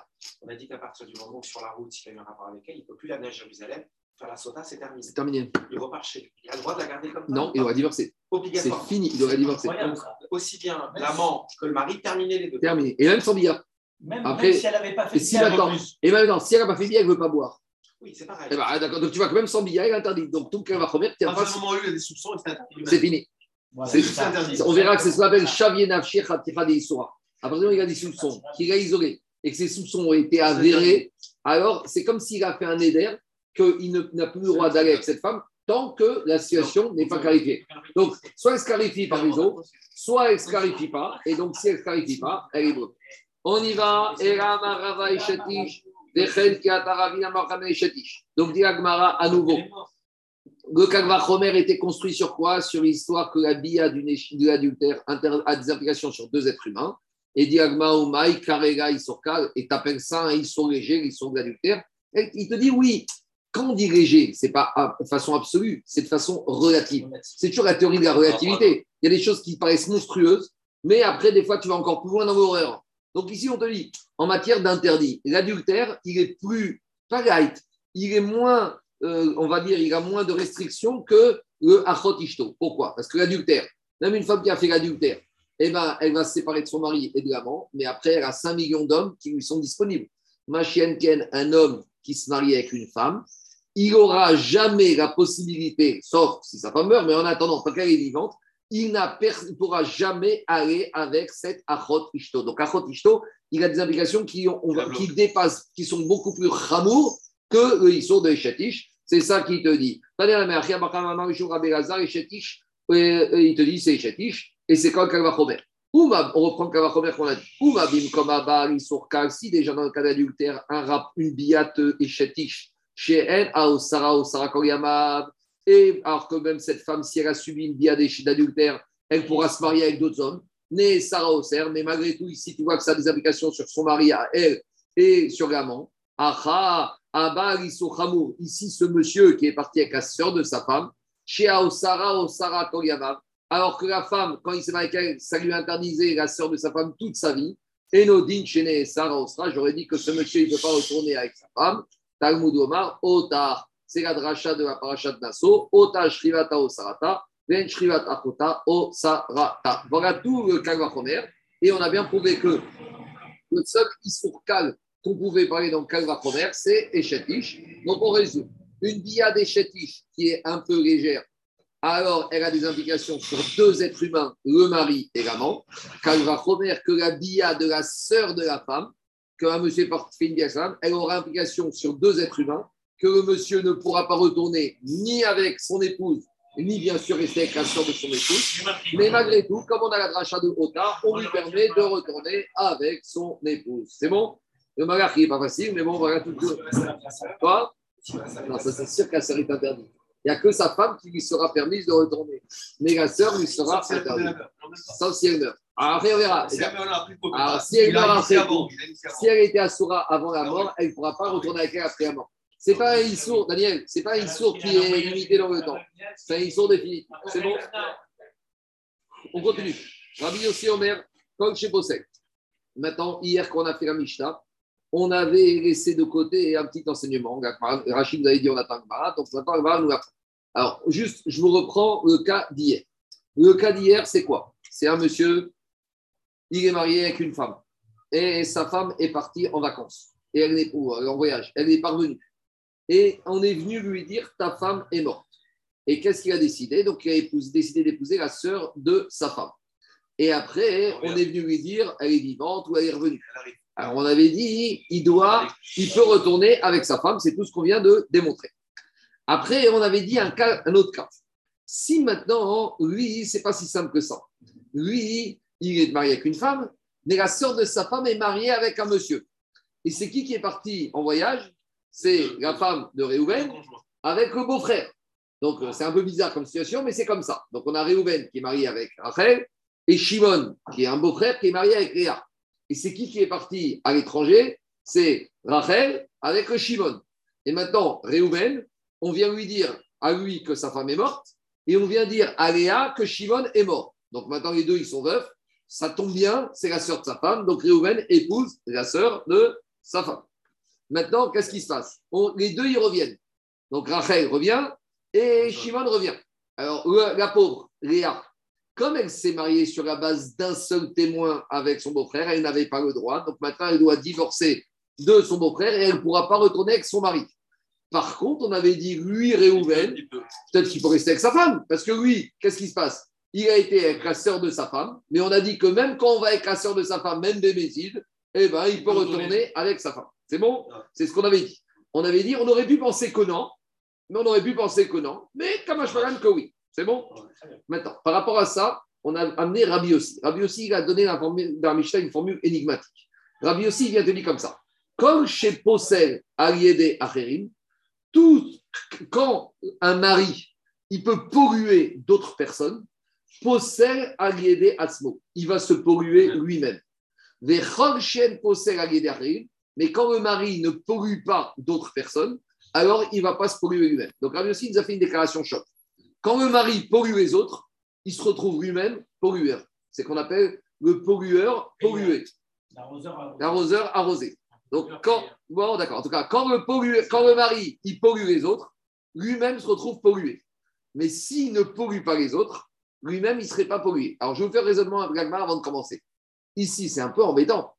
On a dit qu'à partir du moment où sur la route, il a eu un rapport avec elle, il ne peut plus l'amener à Jérusalem. Faire la sota, c'est terminé. C'est terminé. Il repart chez lui. Il a le droit de la garder comme ça Non, il pas aurait divorcé. C'est fini, il aurait divorcé. Incroyable, ça. Aussi bien l'amant que le mari, terminer les deux. Terminé. Et même sans billard. Même, Après, même si elle n'avait pas fait si maintenant, plus. et maintenant, si elle n'a pas fait bien, elle ne veut pas boire. Oui, c'est pareil. Eh ben, d'accord. Donc tu vois que même sans billard, elle est interdite. Donc tout qu'elle va remettre, À tiens partir pas. du moment où il y a des soupçons, c'est interdit. C'est fini. Voilà, C'est- interdit. On verra que c'est ce qu'on appelle Shechatifa de Issoura. À partir du moment où il a des soupçons, qu'il a isolé et que ces soupçons ont été avérés, alors c'est comme s'il a fait un éder qu'il n'a plus le droit d'aller avec cette femme tant que la situation n'est pas clarifiée. Donc, soit elle se clarifie par les autres, soit elle ne se clarifie pas, et donc si elle ne se clarifie pas, elle est bloquée. On y va. Donc, dit Agmara à nouveau. Le Kagvachomer était construit sur quoi? Sur l'histoire que la bia de l'adultère a des implications sur deux êtres humains. Et dit Agma Omaï, Karega, Isorka, et t'appelles ça un Isor léger, l'Isor de l'adultère. Il te dit oui. Quand on dit léger, c'est pas de façon absolue, c'est de façon relative. C'est toujours la théorie de la relativité. Il y a des choses qui paraissent monstrueuses, mais après, des fois, tu vas encore plus loin dans l'horreur. Donc ici, on te dit, en matière d'interdit, l'adultère, il est plus, pas light, il est moins, euh, on va dire, il a moins de restrictions que le achot ishto. Pourquoi? Parce que l'adultère, même une femme qui a fait l'adultère, eh ben, elle va se séparer de son mari et de l'amant, mais après, elle a 5 millions d'hommes qui lui sont disponibles. Ma chienne Ken, un homme qui se marie avec une femme, il n'aura jamais la possibilité, sauf si sa femme meurt, mais en attendant, tant qu'elle est vivante, il ne pourra jamais aller avec cette achot ishto. Donc, achot ishto, il a des implications qui, ont, on va- qui dépassent, qui sont beaucoup plus chamour que le issour de Eshetish. C'est ça qu'il te dit. Il te dit c'est Eshetish, et c'est quand Kalvachomer. On reprend Kalvachomer qu'on a dit. Ouma bim comme Abar, issour kal, si déjà dans le cas d'adultère, un rap, une biate Eshetish, chez elle, Aosara, Osara Koryamav, et alors que même cette femme, si elle a subi une biade d'adultère, elle pourra se marier avec d'autres hommes. Né Sarah Oser, mais malgré tout, ici, tu vois que ça a des applications sur son mari à elle et sur l'amant. Acha, Abba, Hamour. Ici, ce monsieur qui est parti avec la sœur de sa femme, chez Aosara, Osara Koryamav, alors que la femme, quand il s'est marié avec elle, ça lui interdisait la sœur de sa femme toute sa vie. Et Nodin, chez Sarah Osra, j'aurais dit que ce monsieur, il ne peut pas retourner avec sa femme. Talmud Omar, Otar, c'est la dracha de la paracha de Nassau, Ota Shrivata Osarata, Ven Shrivat Akota Osarata. Voilà tout le Kalvachomer. Et on a bien prouvé que le seul Isourkal qu'on pouvait parler dans Kalvachomer, c'est Eshetish. Donc on résume. Une bia d'Eshetish qui est un peu légère, alors elle a des implications sur deux êtres humains, le mari et l'amant. Kalvachomer, que la bia de la sœur de la femme, que un monsieur fait une bia elle aura implication sur deux êtres humains que le monsieur ne pourra pas retourner ni avec son épouse, ni bien sûr rester avec la sœur de son épouse. Mais malgré tout, comme on a la dracha de Ota, on lui permet de retourner avec son épouse. C'est bon? Le malach, n'est pas facile, mais bon, voilà tout. Quoi Non, ça c'est sûr que la sœur est interdite. Il n'y a que sa femme qui lui sera permise de retourner. Mais la sœur lui sera interdite. Sauf si elle meurt. Alors après, on verra. Alors, si elle meurt après si elle était assoura avant la mort, elle ne pourra pas retourner avec elle après la mort. C'est pas un issour, Daniel, c'est pas un issour qui est limité dans le temps. C'est un issour défini. C'est bon On continue. Rabbi Yossi Omer, Kol Sheposek. Maintenant, hier qu'on a fait la Mishnah, on avait laissé de côté un petit enseignement. Rachid nous avait dit on attend Gemara, donc nous apprend. Alors, juste, je vous reprends le cas d'hier. Le cas d'hier, c'est quoi? C'est un monsieur, il est marié avec une femme. Et sa femme est partie en vacances. Et elle est ou en voyage. Elle n'est pas revenue. Et on est venu lui dire ta femme est morte. Et qu'est-ce qu'il a décidé? Donc, il a épousé- décidé d'épouser la sœur de sa femme. Et après, on est venu lui dire elle est vivante ou elle est revenue. Alors, on avait dit il doit, il peut retourner avec sa femme. C'est tout ce qu'on vient de démontrer. Après, on avait dit un, cas, un autre cas. Si maintenant, lui, c'est pas si simple que ça. Lui, il est marié avec une femme, mais la sœur de sa femme est mariée avec un monsieur. Et c'est qui qui est parti en voyage? C'est la femme de Réhouven avec le beau-frère. Donc, euh, c'est un peu bizarre comme situation, mais c'est comme ça. Donc, on a Réhouven qui est marié avec Rachel et Shimon qui est un beau-frère qui est marié avec Léa. Et c'est qui qui est parti à l'étranger? C'est Rachel avec le Shimon. Et maintenant, Réhouven, on vient lui dire à lui que sa femme est morte et on vient dire à Léa que Shimon est mort. Donc maintenant, les deux, ils sont veufs. Ça tombe bien, c'est la sœur de sa femme. Donc Réhouven épouse la sœur de sa femme. Maintenant, qu'est-ce qui se passe? On- Les deux, ils reviennent. Donc Rachel revient et Shimon revient. Alors, le- la pauvre, Léa, comme elle s'est mariée sur la base d'un seul témoin avec son beau-frère, elle n'avait pas le droit. Donc maintenant, elle doit divorcer de son beau-frère et elle ne pourra pas retourner avec son mari. Par contre, on avait dit, lui, Réhouven, peut-être qu'il peut rester avec sa femme. Parce que lui, qu'est-ce qui se passe? Il a été avec la sœur de sa femme, mais on a dit que même quand on va avec la sœur de sa femme, même Bémézide, eh ben, il peut retourner avec sa femme. C'est bon C'est ce qu'on avait dit. On avait dit, on aurait pu penser que non, mais on aurait pu penser que non, mais Kamashwaran que oui. C'est bon Maintenant, par rapport à ça, on a amené Rabbi aussi. Rabbi aussi, il a donné dans la Mishnah une formule énigmatique. Rabbi aussi, il vient te dire comme ça. Comme chez Possel, Aliédé, Acherim, tout, quand un mari, il peut polluer d'autres personnes, Possel, Aliédé, Atzmo, il va se polluer lui-même. Mais quand le mari ne pollue pas d'autres personnes, alors il ne va pas se polluer lui-même. Donc Rabbi aussi nous a fait une déclaration choc. Quand le mari pollue les autres, il se retrouve lui-même pollueur. C'est qu'on appelle le pollueur pollué. L'arroseur arrosé. Donc, quand, bon, d'accord. En tout cas, quand le, quand le mari, il pollue les autres, lui-même se retrouve pollué. Mais s'il ne pollue pas les autres, lui-même, il ne serait pas pollué. Alors, je vais vous faire le raisonnement avec Gagmar avant de commencer. Ici, c'est un peu embêtant.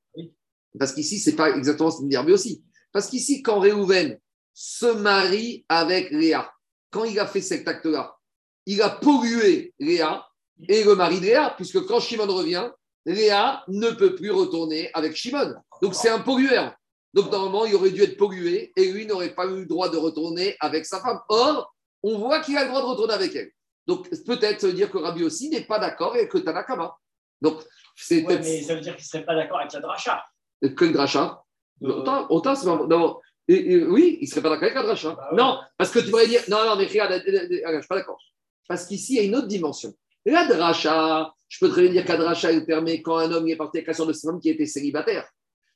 Parce qu'ici, ce n'est pas exactement ce que aussi. Parce qu'ici, quand Réhouven se marie avec Léa, quand il a fait cet acte-là, il a pollué Léa et le mari de Léa, puisque quand Shimon revient, Léa ne peut plus retourner avec Shimon. Donc c'est un pollueur. Donc normalement, il aurait dû être pollué et lui n'aurait pas eu le droit de retourner avec sa femme. Or, on voit qu'il a le droit de retourner avec elle. Donc peut-être ça veut dire que Rabbi aussi n'est pas d'accord avec le Tanakama. Donc c'est Ouais, peut-être mais ça veut dire qu'il ne serait pas d'accord avec la dracha. que le dracha. Euh, Autant, autant c'est oui, il ne serait pas d'accord avec le dracha. Bah ouais. Non, parce que tu pourrais dire. Non, non, mais regarde, euh, euh, euh, je ne suis pas d'accord. Parce qu'ici, il y a une autre dimension. La dracha, je peux très bien dire que la dracha, elle permet quand un homme est parti avec la de sa femme qui était célibataire.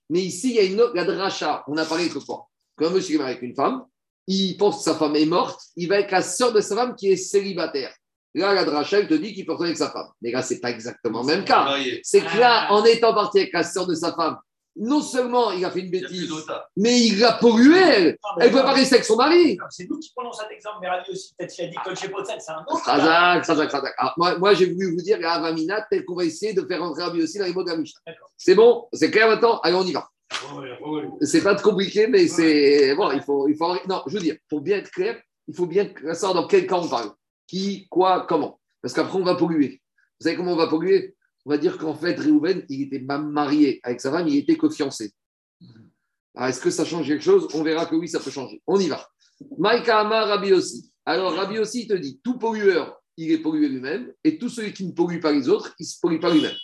Mais ici, il y a une autre. La dracha, on a parlé que quoi Quand un monsieur est marié avec une femme, il pense que sa femme est morte, il va avec la soeur de sa femme qui est célibataire. Là, la dracha, elle te dit qu'il peut retourner avec sa femme. Mais là, ce n'est pas exactement le même cas. C'est que là, en étant parti avec la soeur de sa femme, non seulement il a fait une bêtise, mais il l'a pollué, elle. Elle ne peut pas rester avec son mari. C'est nous qui prenons cet exemple, mais Ravi aussi, peut-être qu'il a dit coach et Potsdam, c'est un autre. Khazak, Khazak, Khazak. Alors, moi, moi j'ai voulu vous dire la Avamina, tel qu'on va essayer de faire rentrer Rabbi aussi dans les mots de la Mishnah. C'est bon? C'est clair maintenant? Allez, on y va. C'est pas compliqué, mais c'est. Bon, il faut, il faut. Non, je veux dire, pour bien être clair, il faut bien savoir dans quel cas on parle. Qui, quoi, comment? Parce qu'après, on va polluer. Vous savez comment on va polluer? On va dire qu'en fait, Réhouven, il était pas marié avec sa femme, il était que fiancé. Alors, est-ce que ça change quelque chose? On verra que oui, ça peut changer. On y va. Maïka Amar Rabbi aussi. Alors, Rabbi aussi, te dit tout pollueur, il est pollué lui-même, et tout celui qui ne pollue pas les autres, il ne se pollue pas lui-même.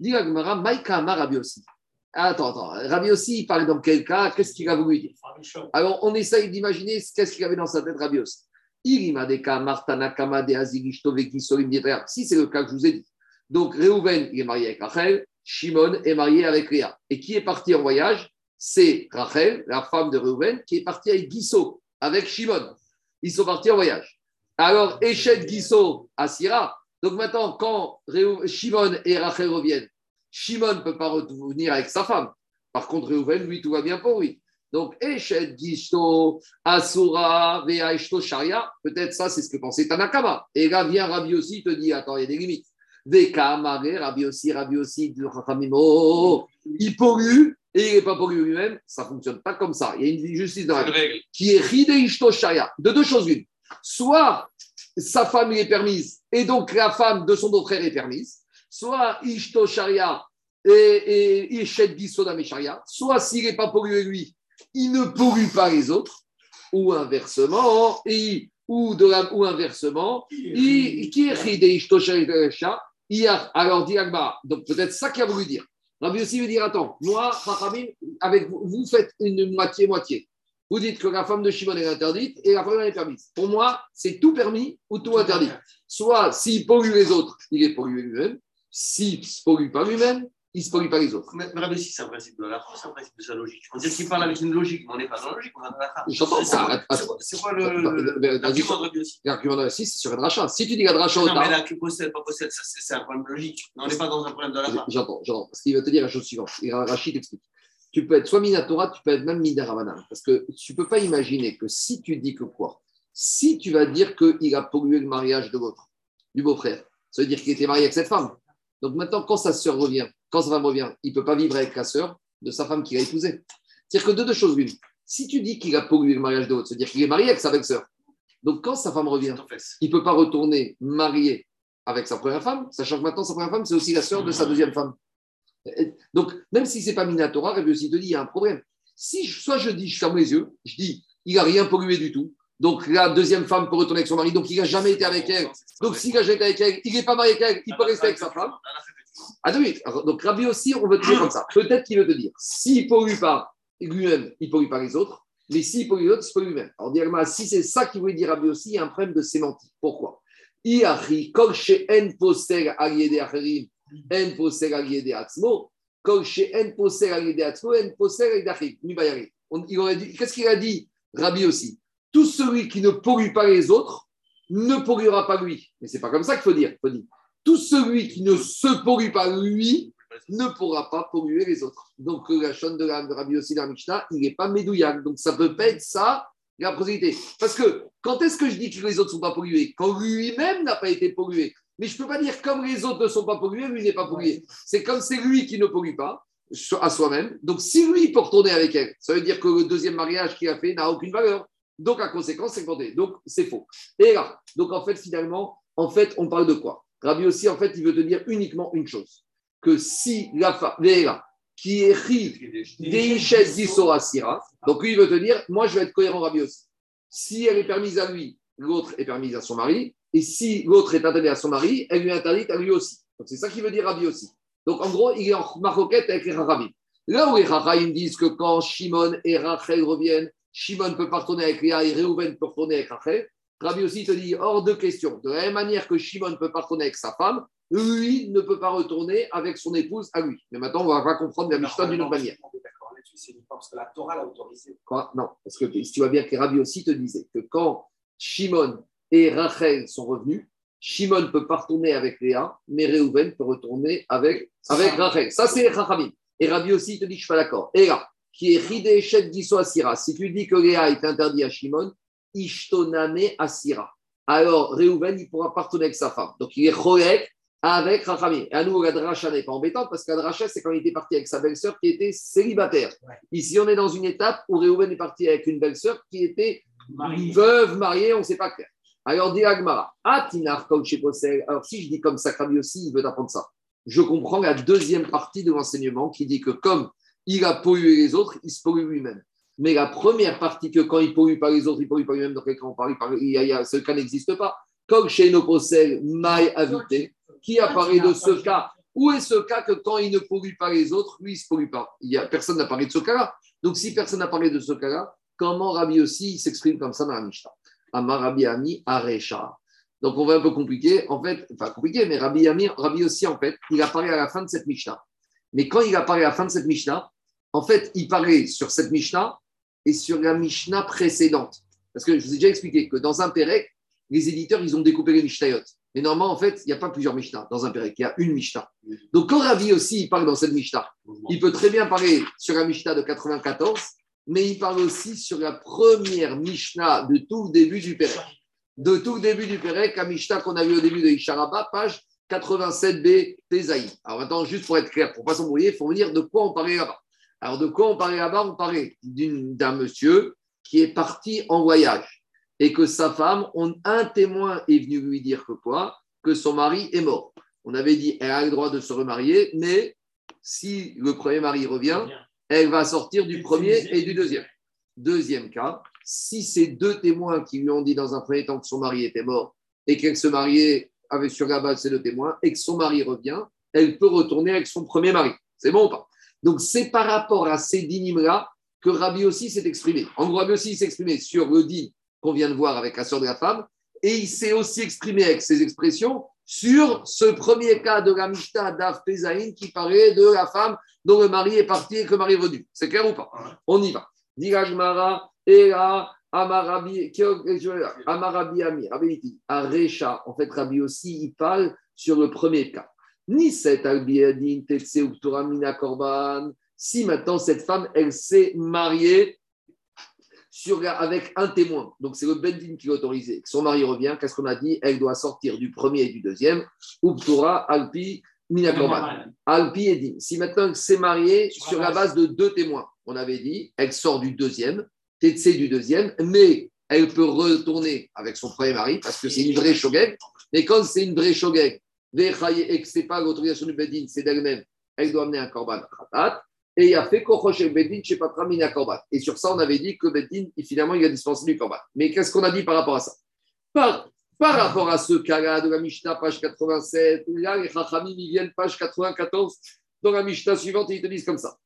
Dit la Gemara, Maïka Amar Rabbi aussi. Attends, attends. Rabbi aussi, il parle dans quel cas? Qu'est-ce qu'il a voulu dire? Alors, on essaye d'imaginer ce- qu'est-ce qu'il avait dans sa tête, Rabbi aussi. Si c'est le cas que je vous ai dit. Donc, Réhouven, il est marié avec Rachel. Shimon est marié avec Léa. Et qui est parti en voyage? C'est Rachel, la femme de Réhouven, qui est partie avec Guisso, avec Shimon. Ils sont partis en voyage. Alors, Echet Guisso à Syrah. Donc maintenant, quand Shimon et Rachel reviennent, Shimon ne peut pas revenir avec sa femme. Par contre, Réhouven, lui, tout va bien pour lui. Donc, Echet Guisso, Asura, Vea Sharia, peut-être ça, c'est ce que pensait Tanakama. Et là vient Rabbi aussi, il te dit, attends, il y a des limites. Veka, Mare, Rabbi aussi, Rabbi aussi, oh, il pollue et il n'est pas pollué lui-même, ça ne fonctionne pas comme ça. Il y a une justice dans la règle. qui est Hide Ishto Sharia. De deux choses une. Soit sa femme lui est permise et donc la femme de son beau-frère est permise, soit Ishto Sharia et, et Ishet Gisodam Sharia, soit s'il n'est pas pollué lui, il ne pollue pas les autres, ou inversement, et, ou, de la- ou inversement, alors dit donc peut-être ça qu'il a voulu dire. Rabbi aussi veut dire attends, moi, avec vous, vous faites une moitié-moitié. Vous dites que la femme de Shimon est interdite et la femme est permise. Pour moi, c'est tout permis ou tout interdit. Soit s'il pollue les autres, il est pollué lui-même. S'il ne se pollue pas lui-même, il ne se pollue pas les autres. Mais mais Rabbi, si c'est un principe de la France, c'est un principe de sa logique. On dirait qu'il parle avec une logique, mais on n'est pas dans la logique, on est dans la. J'entends ça. c'est quoi- le- l'argument de Rabbi L'argument de la c'est sur la dracha. Si tu dis la dracha au Non, mais là, qui possède, pas possède, ça, c'est un problème logique. On n'est pas dans un problème de la. J'entends, j'entends. Parce qu'il va te dire la chose suivante. Et Rachid explique. Tu peux être soit Minatora, tu peux être même Midaravanan. Parce que tu ne peux pas imaginer que si tu dis que quoi Si tu vas dire qu'il a pollué le mariage de l'autre, du beau-frère, ça veut dire qu'il était marié avec cette femme. Donc maintenant, quand sa sœur revient, quand sa femme revient, il ne peut pas vivre avec la sœur de sa femme qu'il a épousée. C'est-à-dire que de deux choses l'une. Si tu dis qu'il a pollué le mariage de l'autre, ça veut dire qu'il est marié avec sa belle-sœur. Donc quand sa femme revient, il ne peut pas retourner marié avec sa première femme, sachant que maintenant sa première femme, c'est aussi la sœur de sa deuxième femme. Donc, même si ce n'est pas Minatora, Rabbi aussi te dit, il y a un problème. Si je- soit je dis, je ferme les yeux, je dis, il n'a rien pollué du tout, donc la deuxième femme peut retourner avec son mari, donc il n'a jamais été avec elle. Donc s'il n'a jamais été avec elle, il n'est pas marié avec elle, il peut rester avec sa femme. Ah oui, alors, donc Rabbi aussi, on veut dire comme ça. Peut-être qu'il veut te dire, s'il ne pollue pas lui-même, il ne pollue pas les autres, mais s'il pollue les autres, il pollue lui-même. Alors, si c'est ça qu'il voulait dire Rabbi aussi, il y a un problème de sémantique. Pourquoi? Qu'est-ce qu'il a dit, Rabbi aussi? Tout celui qui ne pollue pas les autres ne polluera pas lui. Mais c'est pas comme ça qu'il faut dire. Il faut dire tout celui qui ne se pollue pas lui ne pourra pas polluer les autres. Donc, euh, la chaîne de Rabbi aussi la Mishnah, il n'est pas médouillac. Donc, ça peut pas être ça, la prosélyté. Parce que quand est-ce que je dis que les autres ne sont pas pollués? Quand lui-même n'a pas été pollué. Mais je ne peux pas dire comme les autres ne sont pas pollués, lui n'est pas pollué. C'est comme c'est lui qui ne pollue pas à soi-même. Donc, si lui peut retourner avec elle, ça veut dire que le deuxième mariage qu'il a fait n'a aucune valeur. Donc, à conséquence, c'est. Donc, c'est faux. Et là, donc en fait, finalement, en fait, on parle de quoi? Rabbi aussi, en fait, il veut te dire uniquement une chose que si la femme, qui est ri des chaises d'Issora Sira, donc lui, il veut te dire, moi, je vais être cohérent, Rabbi aussi. Si elle est permise à lui, l'autre est permise à son mari. Et si l'autre est interdite à son mari, elle lui est interdite à lui aussi. Donc, c'est ça qui veut dire Rabbi aussi. Donc, en gros, il est en maroquette avec les Rachamim. Là où les Rachamim disent que quand Shimon et Rachel reviennent, Shimon peut pas retourner avec Léa et Reuven peut retourner avec Rachel. Rabbi aussi te dit hors de question. De la même manière que Shimon ne peut pas retourner avec sa femme, lui ne peut pas retourner avec son épouse à lui. Mais maintenant, on va comprendre la Mishnah d'une autre manière. On est d'accord là-dessus, c'est uniquement parce que la Torah l'a autorisé. Quoi? Non, parce que si tu vois bien que Rabbi aussi te disait que quand Shimon et Rachel sont revenus, Shimon ne peut pas retourner avec Léa, mais Réhouven peut retourner avec, avec Rachel. Ça, c'est Rachamim. Et Rabbi aussi te dit, je ne suis pas d'accord. Et là, qui est Ridé Shet Giso Asira, si tu dis que Léa est interdit à Shimon, Ishtoname Asira. Alors, Réhouven, il pourra pas retourner avec sa femme. Donc, il est Cholek avec Rachamim. Et à nouveau, la dracha n'est pas embêtante parce que la dracha, c'est quand il était parti avec sa belle-sœur qui était célibataire. Ici, on est dans une étape où Réhouven est parti avec une belle-sœur qui était veuve, mariée, on ne sait pas clair. Alors, dit Agmara, Atinar Posel. Alors, si je dis comme ça, aussi, il veut apprendre ça. Je comprends la deuxième partie de l'enseignement qui dit que comme il a pollué les autres, il se pollue lui-même. Mais la première partie, que quand il ne pollue pas les autres, il ne pollue pas lui-même, donc quand on parle, ce cas n'existe pas. Comme chez nos Posel, Maï Avité, qui apparaît de ce cas? Où est ce cas que quand il ne pollue pas les autres, lui, il ne se pollue pas? Y a, Personne n'a parlé de ce cas-là. Donc, si personne n'a parlé de ce cas-là, comment Rabbi aussi s'exprime comme ça dans la Mishnah? Amar Rabbi Ami Arecha. Donc, on va un peu compliquer. En fait, enfin compliqué, mais Rabbi Ami, Rabbi aussi, en fait, il apparaît à la fin de cette Mishnah. Mais quand il apparaît à la fin de cette Mishnah, en fait, il paraît sur cette Mishnah et sur la Mishnah précédente. Parce que je vous ai déjà expliqué que dans un Pérec, les éditeurs, ils ont découpé les Mishnayot. Mais normalement, en fait, il n'y a pas plusieurs Mishnah dans un Pérec, il y a une Mishnah. Donc, quand aussi, il parle dans cette Mishnah, il peut très bien parler sur la Mishnah de 94, mais il parle aussi sur la première Mishnah de tout le début du Pérec. De tout le début du Pérec, la Mishnah qu'on a vu au début de Isharaba, page 87b, Tezaï. Alors maintenant, juste pour être clair, pour ne pas s'embrouiller, il faut me dire de quoi on parlait là-bas. Alors, de quoi on parlait là-bas? On parlait d'un monsieur qui est parti en voyage et que sa femme, on- un témoin est venu lui dire que quoi? Que son mari est mort. On avait dit, elle a le droit de se remarier, mais si le premier mari revient, elle va sortir du premier et du deuxième. Deuxième cas, si ces deux témoins qui lui ont dit dans un premier temps que son mari était mort et qu'elle se mariait avec sur la base de ces deux témoins et que son mari revient, elle peut retourner avec son premier mari. C'est bon ou pas? Donc c'est par rapport à ces dynimes-là que Rabbi aussi s'est exprimé. En gros, Rabbi aussi s'est exprimé sur le din qu'on vient de voir avec la sœur de la femme et il s'est aussi exprimé avec ses expressions sur ce premier cas de la Mishnah d'Af Pesaïn qui parlait de la femme dont le mari est parti et que le mari est revenu. C'est clair ou pas? On y va. Diragmara, Era, Amarabi, Amarabi Ami, Arecha, en fait, Rabbi aussi, il parle sur le premier cas. Ni cette albiadin, tetse uptura mina korban. Si maintenant cette femme, elle s'est mariée sur, avec un témoin, donc c'est le Bendin qui l'a autorisé, son mari revient, qu'est-ce qu'on a dit? Elle doit sortir du premier et du deuxième, uptura, alpi, mina korban. Alpi et Din. Si maintenant elle s'est mariée sur la base de deux témoins, on avait dit, elle sort du deuxième, Tetsé du deuxième, mais elle peut retourner avec son premier mari parce que c'est une vraie shogeg. Mais quand c'est une vraie shogeg, et que ce n'est pas l'autorisation du Bedin, c'est d'elle-même, elle doit amener un korban khatat. Et il a fait Kochosh Bedin, chez Patra Mina korban. Et sur ça, on avait dit que Bedin, finalement, il a dispensé du korban. Mais qu'est-ce qu'on a dit par rapport à ça? Par, par rapport à ce cas-là de la Mishnah, page 87, là, les Chachamim, ils viennent page 94, dans la Mishnah suivante, ils te disent comme ça.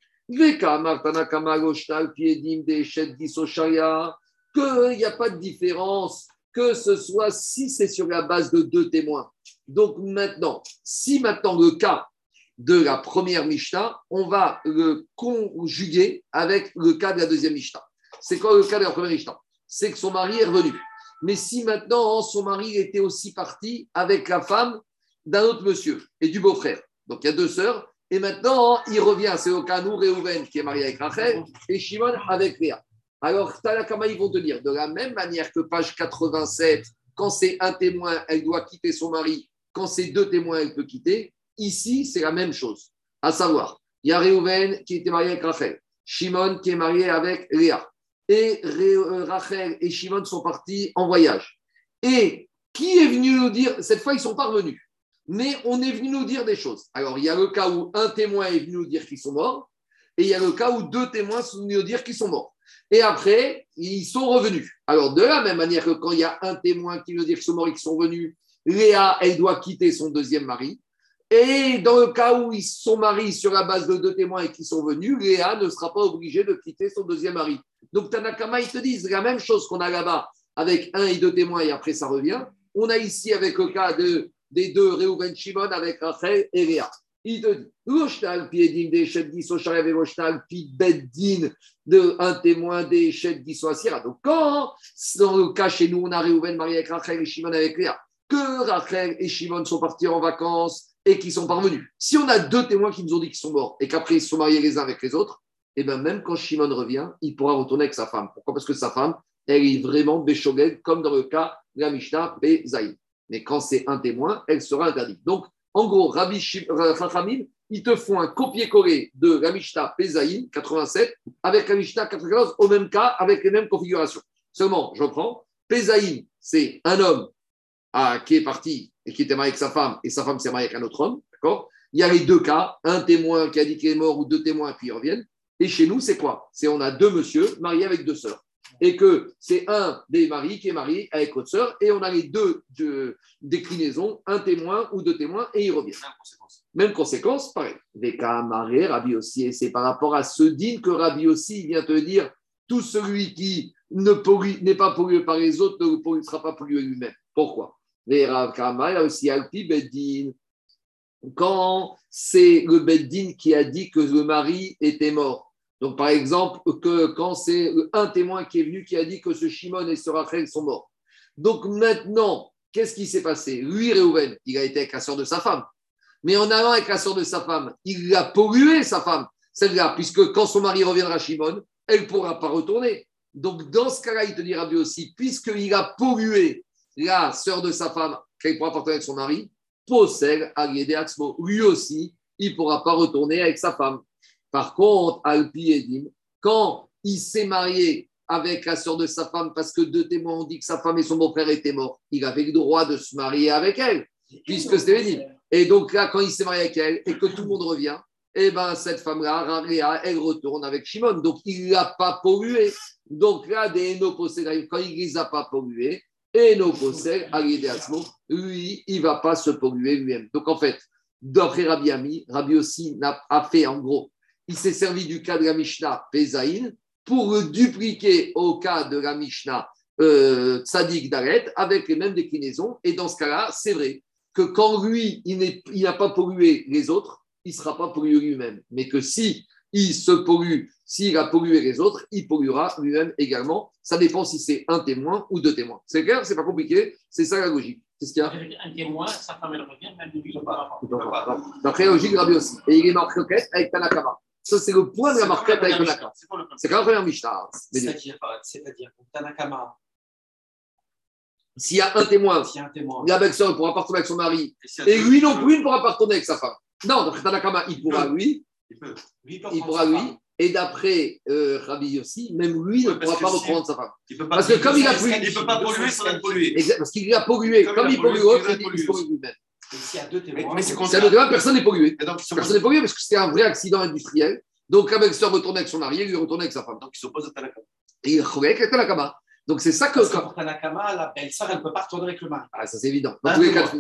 Qu'il n'y a pas de différence, que ce soit si c'est sur la base de deux témoins. Donc maintenant, si maintenant le cas de la première Mishnah, on va le conjuguer avec le cas de la deuxième Mishnah. C'est quoi le cas de la première Mishnah? C'est que son mari est revenu. Mais si maintenant son mari était aussi parti avec la femme d'un autre monsieur et du beau-frère, donc il y a deux sœurs, Et maintenant, il revient, c'est au cas nous, Réhouven qui est marié avec Rachel et Shimon avec Léa. Alors, Tanakama, ils vont te dire, de la même manière que page 87, quand c'est un témoin, elle doit quitter son mari, quand c'est deux témoins, elle peut quitter. Ici, c'est la même chose. À savoir, il y a Réhouven qui était marié avec Rachel, Shimon qui est marié avec Léa. Et euh, Rachel et Shimon sont partis en voyage. Et qui est venu nous dire, cette fois, ils sont pas revenus, mais on est venu nous dire des choses. Alors, il y a le cas où un témoin est venu nous dire qu'ils sont morts, et il y a le cas où deux témoins sont venus dire qu'ils sont morts. Et après, ils sont revenus. Alors, de la même manière que quand il y a un témoin qui nous dit qu'ils sont morts et qu'ils sont venus, Léa, elle doit quitter son deuxième mari. Et dans le cas où ils sont mariés sur la base de deux témoins et qu'ils sont venus, Léa ne sera pas obligée de quitter son deuxième mari. Donc, Tanakama, ils te disent la même chose qu'on a là-bas avec un et deux témoins et après ça revient. On a ici avec le cas de, des deux, Reuven Shimon avec Rachel et Léa. Il te dit, Roshtal, pi edim des chefs d'Isso, Sharev et Roshtal, pi de un témoin des chefs d'Isso Asira. Donc, quand, dans le cas chez nous, on a Reuven marié avec Rachel et Shimon avec Léa, que Rachel et Shimon sont partis en vacances et qu'ils sont parvenus. Si on a deux témoins qui nous ont dit qu'ils sont morts et qu'après ils se sont mariés les uns avec les autres, et bien même quand Shimon revient, il pourra retourner avec sa femme. Pourquoi? Parce que sa femme, elle est vraiment Béchogel, comme dans le cas de la Mishnah Bézaï. Mais quand c'est un témoin, elle sera interdite. Donc, en gros, Rabbi euh, Chachamim, ils te font un copier-coller de la Mishnah Pézaïm 87 avec la Mishnah 94 au même cas, avec les mêmes configurations. Seulement, je reprends, Pézaïm, c'est un homme ah, qui est parti et qui était marié avec sa femme et sa femme s'est mariée avec un autre homme, d'accord? Il y a les deux cas, un témoin qui a dit qu'il est mort ou deux témoins ils reviennent. Et chez nous, c'est quoi? C'est on a deux monsieur mariés avec deux sœurs. Et que c'est un des maris qui est marié avec autre sœur et on a les deux de- déclinaisons, un témoin ou deux témoins et ils reviennent. Même conséquence. Même conséquence, pareil. Des cas marés, Rabbi aussi, et c'est par rapport à ce din que Rabbi aussi vient te dire tout celui qui ne pollue- n'est pas pollué par les autres ne sera pas pollué lui-même. Pourquoi? Il aussi Alpi Beddin. Quand c'est le Beddin qui a dit que le mari était mort. Donc, par exemple, quand c'est un témoin qui est venu qui a dit que ce Shimon et ce Rachel sont morts. Donc maintenant, qu'est-ce qui s'est passé? Lui, Réhouven, il a été avec la sœur de sa femme. Mais en allant avec la sœur de sa femme, il a pollué sa femme, celle-là, puisque quand son mari reviendra Shimon, elle ne pourra pas retourner. Donc dans ce cas-là, il te dira lui aussi, puisqu'il a pollué la sœur de sa femme, qu'elle pourra partir avec son mari, possède Atzmo. Lui aussi, il ne pourra pas retourner avec sa femme. Par contre, Alpi Edim, quand il s'est marié avec la sœur de sa femme parce que deux témoins ont dit que sa femme et son beau-frère étaient morts, il avait le droit de se marier avec elle, puisque c'était dit. Et donc là, quand il s'est marié avec elle et que tout le monde revient, eh ben cette femme-là, elle retourne avec Shimon. Donc il ne l'a pas pollué. Donc là, des quand il ne les a pas pollués, Eno possèdent, lui, il ne va pas se polluer lui-même. Donc en fait, d'après Rabbi Ami, Rabbi aussi n'a- a fait en gros, il s'est servi du cas de la Mishnah Pesaïn pour le dupliquer au cas de la Mishnah euh, Tzadik Daret avec les mêmes déclinaisons. Et dans ce cas-là, c'est vrai que quand lui, il n'a pas pollué les autres, il ne sera pas pollué lui-même. Mais que si il se pollue, s'il a pollué les autres, il polluera lui-même également. Ça dépend si c'est un témoin ou deux témoins. C'est clair? C'est pas compliqué? C'est ça la logique. C'est ce qu'il y a? Un témoin, sa femme, elle revient, même lui, il ne pas. D'après la logique, Rabbi aussi. Et il est marqué avec Tanakama. Ça, c'est le point de la marquette avec le Naka. C'est quand la première Mishnah. C'est-à-dire, c'est-à-dire, pour Tanakama, S'il y a un témoin, la belle-sœur ne pourra pas retourner avec son mari, et lui non plus ne pourra pas retourner avec sa femme. Non, d'après Tanakama, il pourra lui, Il pourra lui, et d'après euh, Rabbi aussi, même lui ne pourra pas reprendre sa femme. Parce que comme il a polluer, plu- il peut pas polluer sans être pollué. Parce qu'il a pollué. Comme il pollue pollué, l'autre, pollué il pollue lui-même. Et s'il y a deux témoins, mais c'est personne n'est pollué. Donc, Personne n'est pollué parce que c'était un vrai accident industriel. Donc la belle-sœur retournait avec son mari, lui retournait avec sa femme. donc ils s'opposent à Tanaka. Et il avec Tanakama. Donc c'est ça que. parce que pour Tanakama, la belle-sœur, elle ne peut pas retourner avec le mari. Ah, ça c'est évident. Dans Un tous les cas.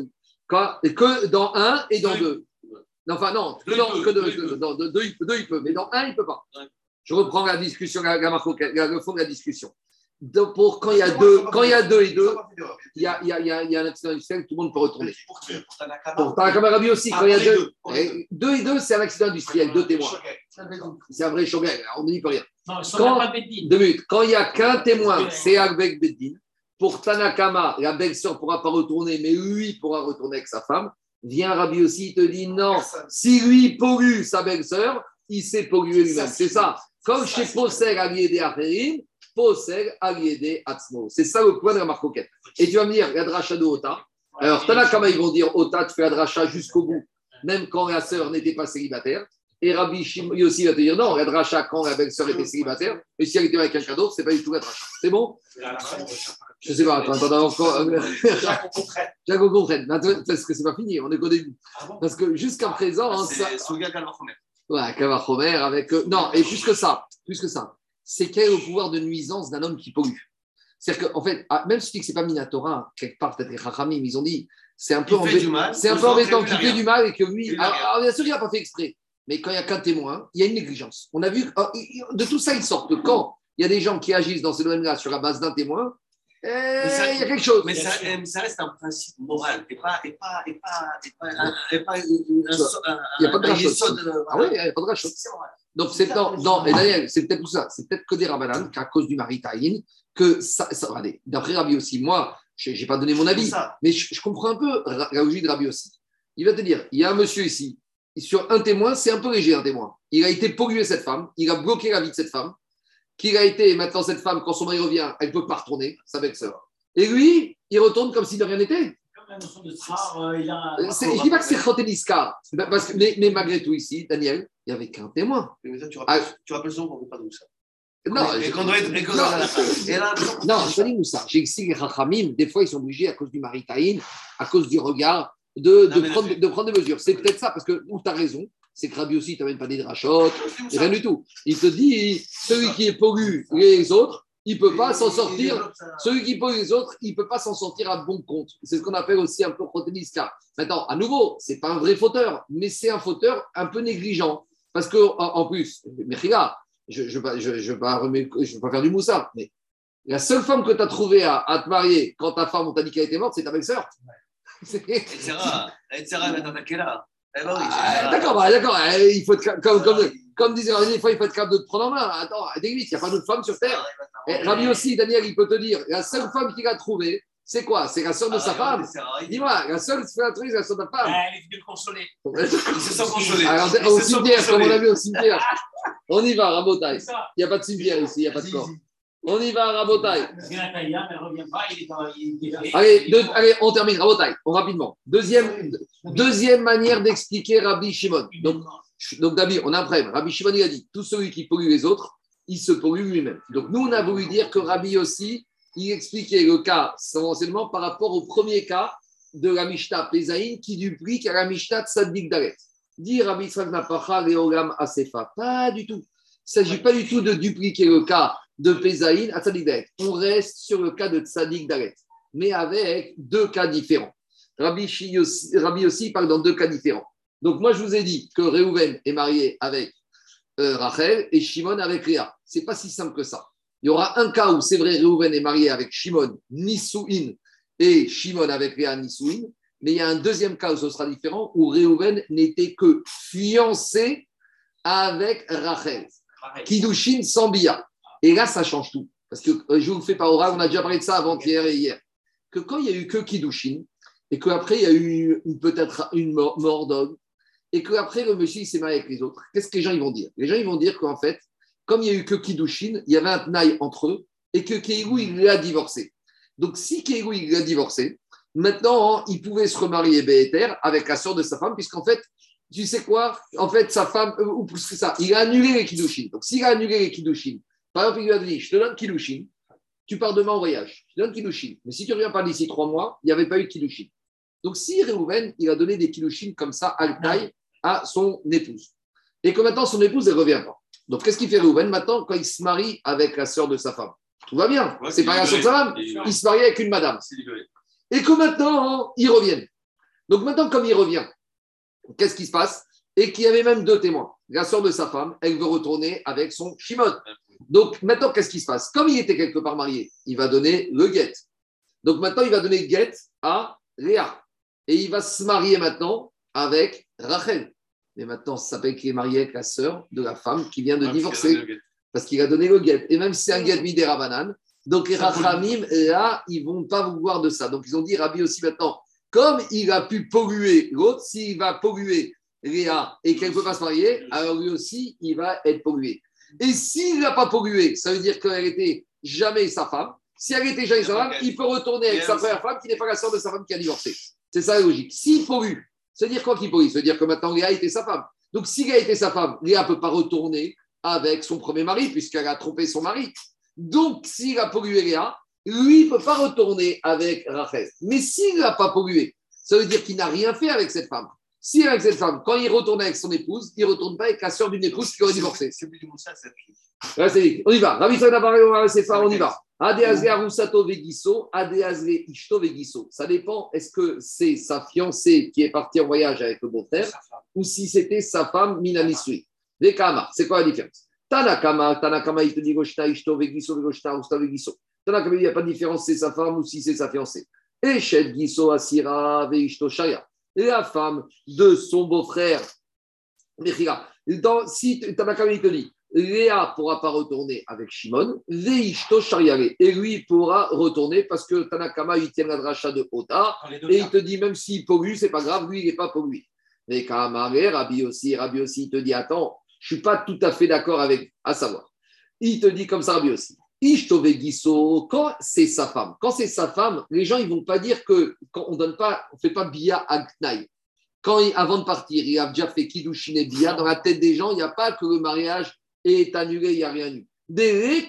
Quand- que dans un et dans Deux, enfin, non, que Deux, dans il deux, il peut. il il mais dans un, il ne peut pas. Je reprends la discussion, la, la la- le fond de la discussion. Donc, pour, quand il y a deux, quand il y a deux et deux, il y a, il y a, il y a, il y a un accident industriel, tout le monde peut retourner. Pour Tanakama Rabbi aussi, quand il y a deux, eh, deux et deux, c'est un accident industriel, deux témoins. C'est un vrai shogun, on ne dit pas rien. Quand-. Deux minutes. Quand il n'y a qu'un témoin, c'est avec Beddin. Pour Tanakama, la belle-sœur ne pourra pas retourner, mais lui pourra retourner avec sa femme. Vient Rabbi aussi, il te dit non, si lui pollue sa belle-sœur, il s'est pollué lui-même. C'est ça. Comme chez Acherim, Possel Aliédé Atzmo. C'est ça le point de la marcoquette. Et tu vas me dire, la dracha de Ota. Alors, Tana Kama, ils vont dire Ota, tu fais la dracha jusqu'au bout, même quand la sœur n'était pas célibataire. Et Rabbi Shimon aussi va te dire non, la dracha quand la belle-sœur était célibataire, et si elle était avec quelqu'un d'autre, c'est pas du tout la dracha. C'est bon? Je sais pas, attends, attends, encore. Jacques, on comprenne. Parce que c'est pas fini, on est qu'au début. Ah Parce que jusqu'à présent, hein, ça. C'est Souga Kalvachomer. Ouais, Kavachomer avec. euh, Non, et plus que ça, plus que ça, c'est quel est le pouvoir de nuisance d'un homme qui pollue C'est-à-dire qu'en fait, ah, même si tu dis que c'est pas Minatora, quelque part, peut-être les Chachamim, ils ont dit, c'est un peu Il fait embêtant. du mal. C'est un peu embêtant il qu'il fait du mal et que lui. Alors, rien. alors, bien sûr, il n'a pas fait exprès. Mais quand il n'y a qu'un témoin, il y a une négligence. On a vu. il- De tout ça, il sort que quand il y a des gens qui agissent dans ce domaine-là sur la base d'un témoin, eh, ça- il y a quelque chose. Mais ça, euh, ça reste un principe moral et pas, et pas, et pas, et pas, un- et pas une- un, so- un, Il y a pas de euh, Ah oui, il n'y a pas de rachat. C'est moral. Donc, c'est non, non, Daniel, c'est peut-être tout ça. C'est peut-être que des Rabbanan, qu'à cause du Maritaïn, que ça. ça regardez, d'après Rabbi aussi, moi, je n'ai pas donné mon avis, ça. mais je, je comprends un peu la logique de Rabbi aussi. Il va te dire il y a un monsieur ici, sur un témoin, c'est un peu léger un témoin. Il a été pollué cette femme, il a bloqué la vie de cette femme, qu'il a été, maintenant cette femme, quand son mari revient, elle ne peut pas retourner, sa belle-sœur. Et lui, il retourne comme si de rien n'était. Euh. Euh, Je ne dis pas que c'est que, mais, mais malgré tout ici, Daniel, il n'y avait qu'un témoin. Mais ça, tu Ah. rappelles, tu rappelles souvent qu'on ne fait pas de ça. Non, et qu'on doit être. Et qu'on non, et là, Non, je dis Moussa. J'ai expliqué les Chachamim, des fois ils sont obligés à cause du maritaïn, à cause du regard, de, de Non, mais prendre, de prendre des mesures. C'est peut-être ça, parce que tu as raison, c'est que Rabbi aussi, il t'amène pas des drachotes, rien du tout. Il te dit, celui qui est pollu les autres, il ne peut pas s'en sortir. Celui qui pollue les autres, il ne peut pas s'en sortir à bon compte. C'est ce qu'on appelle aussi un peu Khoteliska. Maintenant, à nouveau, ce n'est pas un vrai fauteur, mais c'est un fauteur un peu négligent. Parce que en, en plus, mais regarde, je ne je, je veux pas je faire du moussa, mais la seule femme que tu as trouvée à, à te marier quand ta femme, on t'a dit qu'elle était morte, c'est ta belle-sœur. C'est-. Etc. Elle va t'attaquer là. Eh Ah, D'accord, bah, d'accord. eh, Il faut être, comme, comme, comme disait des fois, il faut être capable de te prendre en main. Attends, il n'y a pas d'autre femme sur Terre. Et Rabbi aussi, Daniel, il peut te dire, la seule femme qu'il a trouvée, c'est quoi? C'est la sœur de sa femme? Dis-moi, la seule trouvée, c'est la sœur de ta femme? Ah, elle est venue le consoler. Ils se sont consolés. Alors, Ils au cimetière, comme on a vu au cimetière. On y va, ça. Il n'y a pas de cimetière ici, il n'y a pas de corps. On y va, est Allez, deux- allez, on termine, Rabotaille, on, rapidement. Deuxième, deuxième manière d'expliquer Rabbi Shimon. Donc, donc David, on a un problème. Rabbi Shimon, il a dit tout celui qui pollue les autres, il se pollue lui-même. Donc, nous, on a voulu dire que Rabbi aussi, il expliquait le cas, son par rapport au premier cas de la Mishnah Pézaïn qui duplique à la Mishnah Tzadik Dalet. Dit Rabbi Yitzhak Napacha Leolam Asefa. Pas du tout. Il ne s'agit pas du tout de dupliquer le cas de Pézaïn à Tzadik Dalet. On reste sur le cas de Tzadik Dalet, mais avec deux cas différents. Rabbi, Shi aussi, parle dans deux cas différents. Donc, moi, je vous ai dit que Réhouven est marié avec euh, Rachel et Shimon avec Léa. C'est pas si simple que ça. Il y aura un cas où c'est vrai, Réhouven est marié avec Shimon, Nisouin, et Shimon avec Léa, Nisouin. Mais il y a un deuxième cas où ce sera différent, où Réhouven n'était que fiancé avec Rachel. Kiddushin sans bia. Et là, ça change tout. Parce que euh, je vous le fais par oral, on a déjà parlé de ça avant-hier et hier. Que quand il n'y a eu que Kiddushin, et qu'après il y a eu peut-être une mort, mort d'homme, et qu'après le monsieur s'est marié avec les autres, qu'est-ce que les gens ils vont dire? Les gens ils vont dire qu'en fait, comme il n'y a eu que Kiddushin, il y avait un tenaille entre eux, et que Keigou il l'a divorcé. Donc si Keigou il l'a divorcé, maintenant il pouvait se remarier Béhéter avec la sœur de sa femme, puisqu'en fait, tu sais quoi? En fait, sa femme, euh, ou plus que ça, il a annulé les Kiddushin. Donc s'il a annulé les Kiddushin, par exemple, il lui a dit Je te donne Kiddushin, tu pars demain en voyage, je te donne Kiddushin. Mais si tu ne reviens pas d'ici trois mois, il n'y avait pas eu de Kiddushin. Donc si Réhouven, il a donné des Kiddushin comme ça à à son épouse, et que maintenant son épouse, elle ne revient pas. Donc qu'est-ce qu'il fait Réhouven maintenant quand il se marie avec la sœur de sa femme? Tout va bien, Ouais, c'est pas la sœur de sa femme, il- il se marie avec une madame. Et que maintenant, ils reviennent. Donc maintenant, comme il revient, qu'est-ce qui se passe? Et qu'il y avait même deux témoins. La sœur de sa femme, elle veut retourner avec son Shimon. Donc maintenant, qu'est-ce qui se passe? Comme il était quelque part marié, il va donner le guet. Donc maintenant, il va donner le guet à Léa. Et il va se marier maintenant avec Rachel. Mais maintenant, ça s'appelle qu'il est marié avec la sœur de la femme qui vient de Ouais, divorcer parce qu'il a donné parce qu'il a donné le guet. Et même si c'est un guet midera banane, donc les Rachamim, là, ils vont pas vouloir de ça. Donc ils ont dit, Rabbi aussi maintenant, comme il a pu polluer l'autre, s'il va polluer Léa et qu'elle ne peut pas se marier, alors lui aussi, il va être pollué. Et s'il n'a pas pollué, ça veut dire qu'elle était jamais sa femme. Si elle était jamais sa femme, il peut retourner avec sa première femme qui n'est pas la sœur de sa femme qui a divorcé. C'est ça la logique. S'il pollue, ça veut dire quoi pollue Ça veut dire que maintenant Léa était sa femme. Donc si Léa était sa femme, Léa ne peut pas retourner avec son premier mari puisqu'elle a trompé son mari. Donc s'il a pollué Léa, lui, il ne peut pas retourner avec Rachel. Mais s'il n'a pas pollué, ça veut dire qu'il n'a rien fait avec cette femme. Si avec cette femme, quand il retourne avec son épouse, il ne retourne pas avec la sœur d'une épouse qui aurait divorcé. C'est. On y va. On y va. Ça dépend, est-ce que c'est sa fiancée qui est partie en voyage avec le beau-frère ou si c'était sa femme Minanisui. Vekama, c'est quoi la différence? Tanakama, Tanakama, il te dit Goshta Ishto Vegiso, Goshta Usta Vegiso. Tanakama, il n'y a pas de différence, c'est sa femme ou si c'est sa fiancée. Eshet Giso Asira Veishto Shaya. La femme de son beau-frère, Mechira. Si Tanakama, il te dit Léa ne pourra pas retourner avec Shimon, Veishto Shariare. Et lui pourra retourner parce que Tanakama, il tient la dracha de Ota. Et il te dit, même s'il pollue, c'est pas grave, lui, il n'est pas pollué. Mais Kamare, Rabbi aussi, Rabbi aussi, il te dit, attends, je suis pas tout à fait d'accord avec, à savoir. Il te dit comme ça, Rabbi aussi. Quand c'est sa femme, quand c'est sa femme, les gens, ils vont pas dire que, quand on donne pas, on fait pas Bia Agnaï. Quand il- avant de partir, il a déjà fait Kiddushin et Bia, dans la tête des gens, il n'y a pas que le mariage est annulé, il n'y a rien eu. Des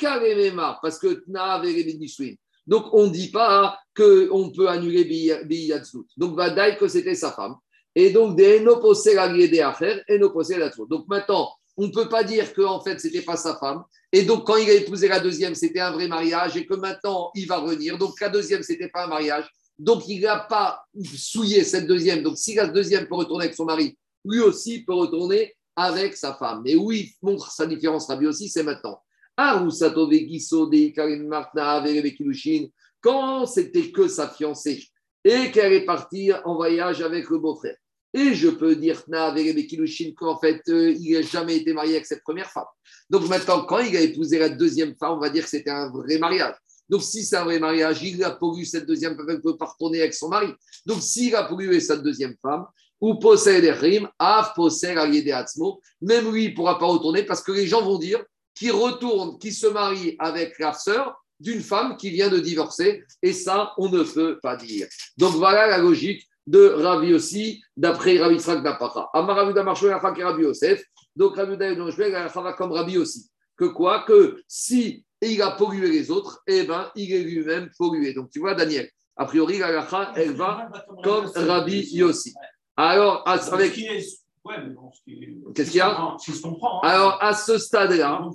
parce que Tna Verebenishwin. Donc, on ne dit pas qu'on peut annuler Biyatzut. Donc, Vadaï que c'était sa femme. Et donc, des Enoposé la des affaires, Enoposé la Donc, maintenant, on ne peut pas dire qu'en fait, ce n'était pas sa femme. Et donc, quand il a épousé la deuxième, c'était un vrai mariage et que maintenant, il va revenir. Donc, la deuxième, ce n'était pas un mariage. Donc, il n'a pas souillé cette deuxième. Donc, si la deuxième peut retourner avec son mari, lui aussi peut retourner avec sa femme. Et où il montre sa différence, Rabbi aussi, c'est maintenant. Quand c'était que sa fiancée et qu'elle est partie en voyage avec le beau-frère. Et je peux dire qu'en fait, euh, il n'a jamais été marié avec cette première femme. Donc maintenant, quand il a épousé la deuxième femme, on va dire que c'était un vrai mariage. Donc si c'est un vrai mariage, il a pollué cette deuxième femme, elle peut pas retourner avec son mari. Donc s'il a pollué cette deuxième femme, ou possède des rimes, af possède atzmo, même lui, ne pourra pas retourner parce que les gens vont dire qu'il retourne, qu'il se marie avec la sœur d'une femme qui vient de divorcer. Et ça, on ne peut pas dire. Donc voilà la logique de Ravi aussi, d'après Ravi Srak Napara. Amaravuda Marshou et Ravi Yosef. Donc Ravi Yosef va comme Ravi aussi. Que quoi? Que si il a pollué les autres, eh ben, il est lui-même pollué. Donc tu vois, Daniel, a priori, la elle va comme Rabbi Yossi. Alors, à- avec, Qu'est-ce qu'il y a hein. alors, à ce stade-là,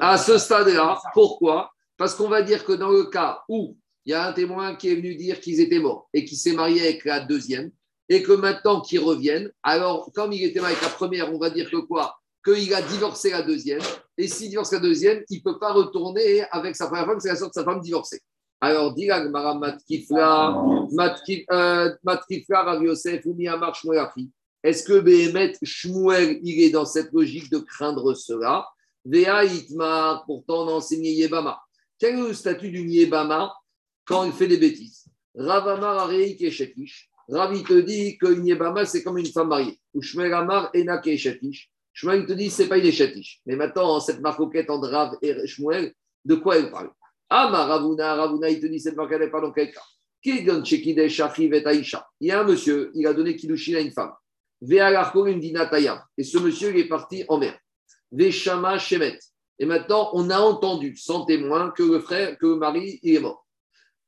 à, ce stade-là, pourquoi? Parce qu'on va dire que dans le cas où il y a un témoin qui est venu dire qu'ils étaient morts et qui s'est marié avec la deuxième, et que maintenant qu'ils reviennent, alors comme il était marié avec la première, on va dire que quoi? Qu'il a divorcé la deuxième, et s'il divorce la deuxième, il ne peut pas retourner avec sa première femme, c'est la sorte de sa femme divorcée. Alors, dit la Gemara, Matkifla, Matki- euh, Matkifla, Rav Yosef, ou Miyamar Shmuel Achi. Est-ce que Behemet Shmuel, il est dans cette logique de craindre cela? Vea Itmar, pourtant on a enseigné Yebama. Quel est le statut du Yebama quand il fait des bêtises? Ravamar Areik et Shetish. Ravi te dit qu'une Yebama, c'est comme une femme mariée. Ou Shmuel Amar Enak et. Shmuel te dit, c'est pas une Shetish. Mais maintenant, cette marcoquette entre Rav et Shmuel, de quoi elle parle? Amar Ravuna, Ravuna, il te dit, cette marcoquette, elle parle dans quel cas Kigon Shekidesh Achiv et Aïcha. Il y a un monsieur, il a donné Kiddushin à une femme. Et ce monsieur, il est parti en mer. Veshama Shemet. Et maintenant, on a entendu, sans témoin, que le frère, que le mari, il est mort.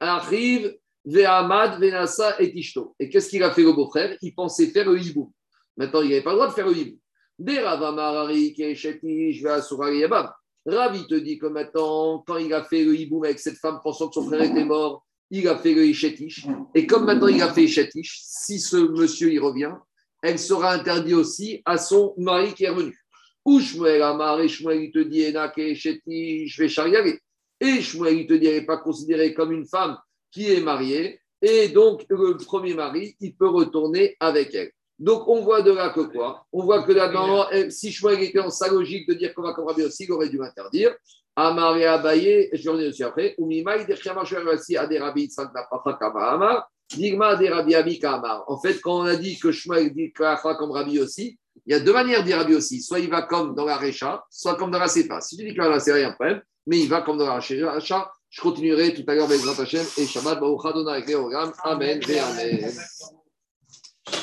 Arrive Ve'amad Venasa et Tishto. Et qu'est-ce qu'il a fait le beau-frère? Il pensait faire le hibou. Maintenant, il n'avait pas le droit de faire le hibou. Deravamararik et Shetish Ve'asura Ravi te dit que maintenant, quand il a fait le hibou avec cette femme pensant que son frère était mort, il a fait le Ishetish. Et comme maintenant il a fait Ishetish, si ce monsieur y revient, elle sera interdite aussi à son mari qui est revenu. Ou Shmuel Amar, et il te dit Enak et Ishetish, je. Et Shmuel il te dit elle n'est pas considérée comme une femme qui est mariée. Et donc le premier mari, il peut retourner avec elle. Donc on voit de là que quoi? On voit que là-dedans, si Shmuel était dans sa logique de dire qu'on va comprendre aussi, il aurait dû m'interdire. Amar et Abaye, je vais revenir dessus après. Umimaï, Derchama, Shmuel, Rabbi, Yitzhak, Napapa, Kama, Amar. Digma des Rabbi Ami Kamar. En fait, quand on a dit que Shmuel dit Kafa comme Rabbi aussi, il y a deux manières de dire Rabbi aussi. Soit il va comme dans la Recha, soit comme dans la Sefa. Si tu dis que là, c'est rien, problème, mais il va comme dans la Recha. Je continuerai tout à l'heure avec Hashem et Shabbat Baruch Adonai Amen et Amen.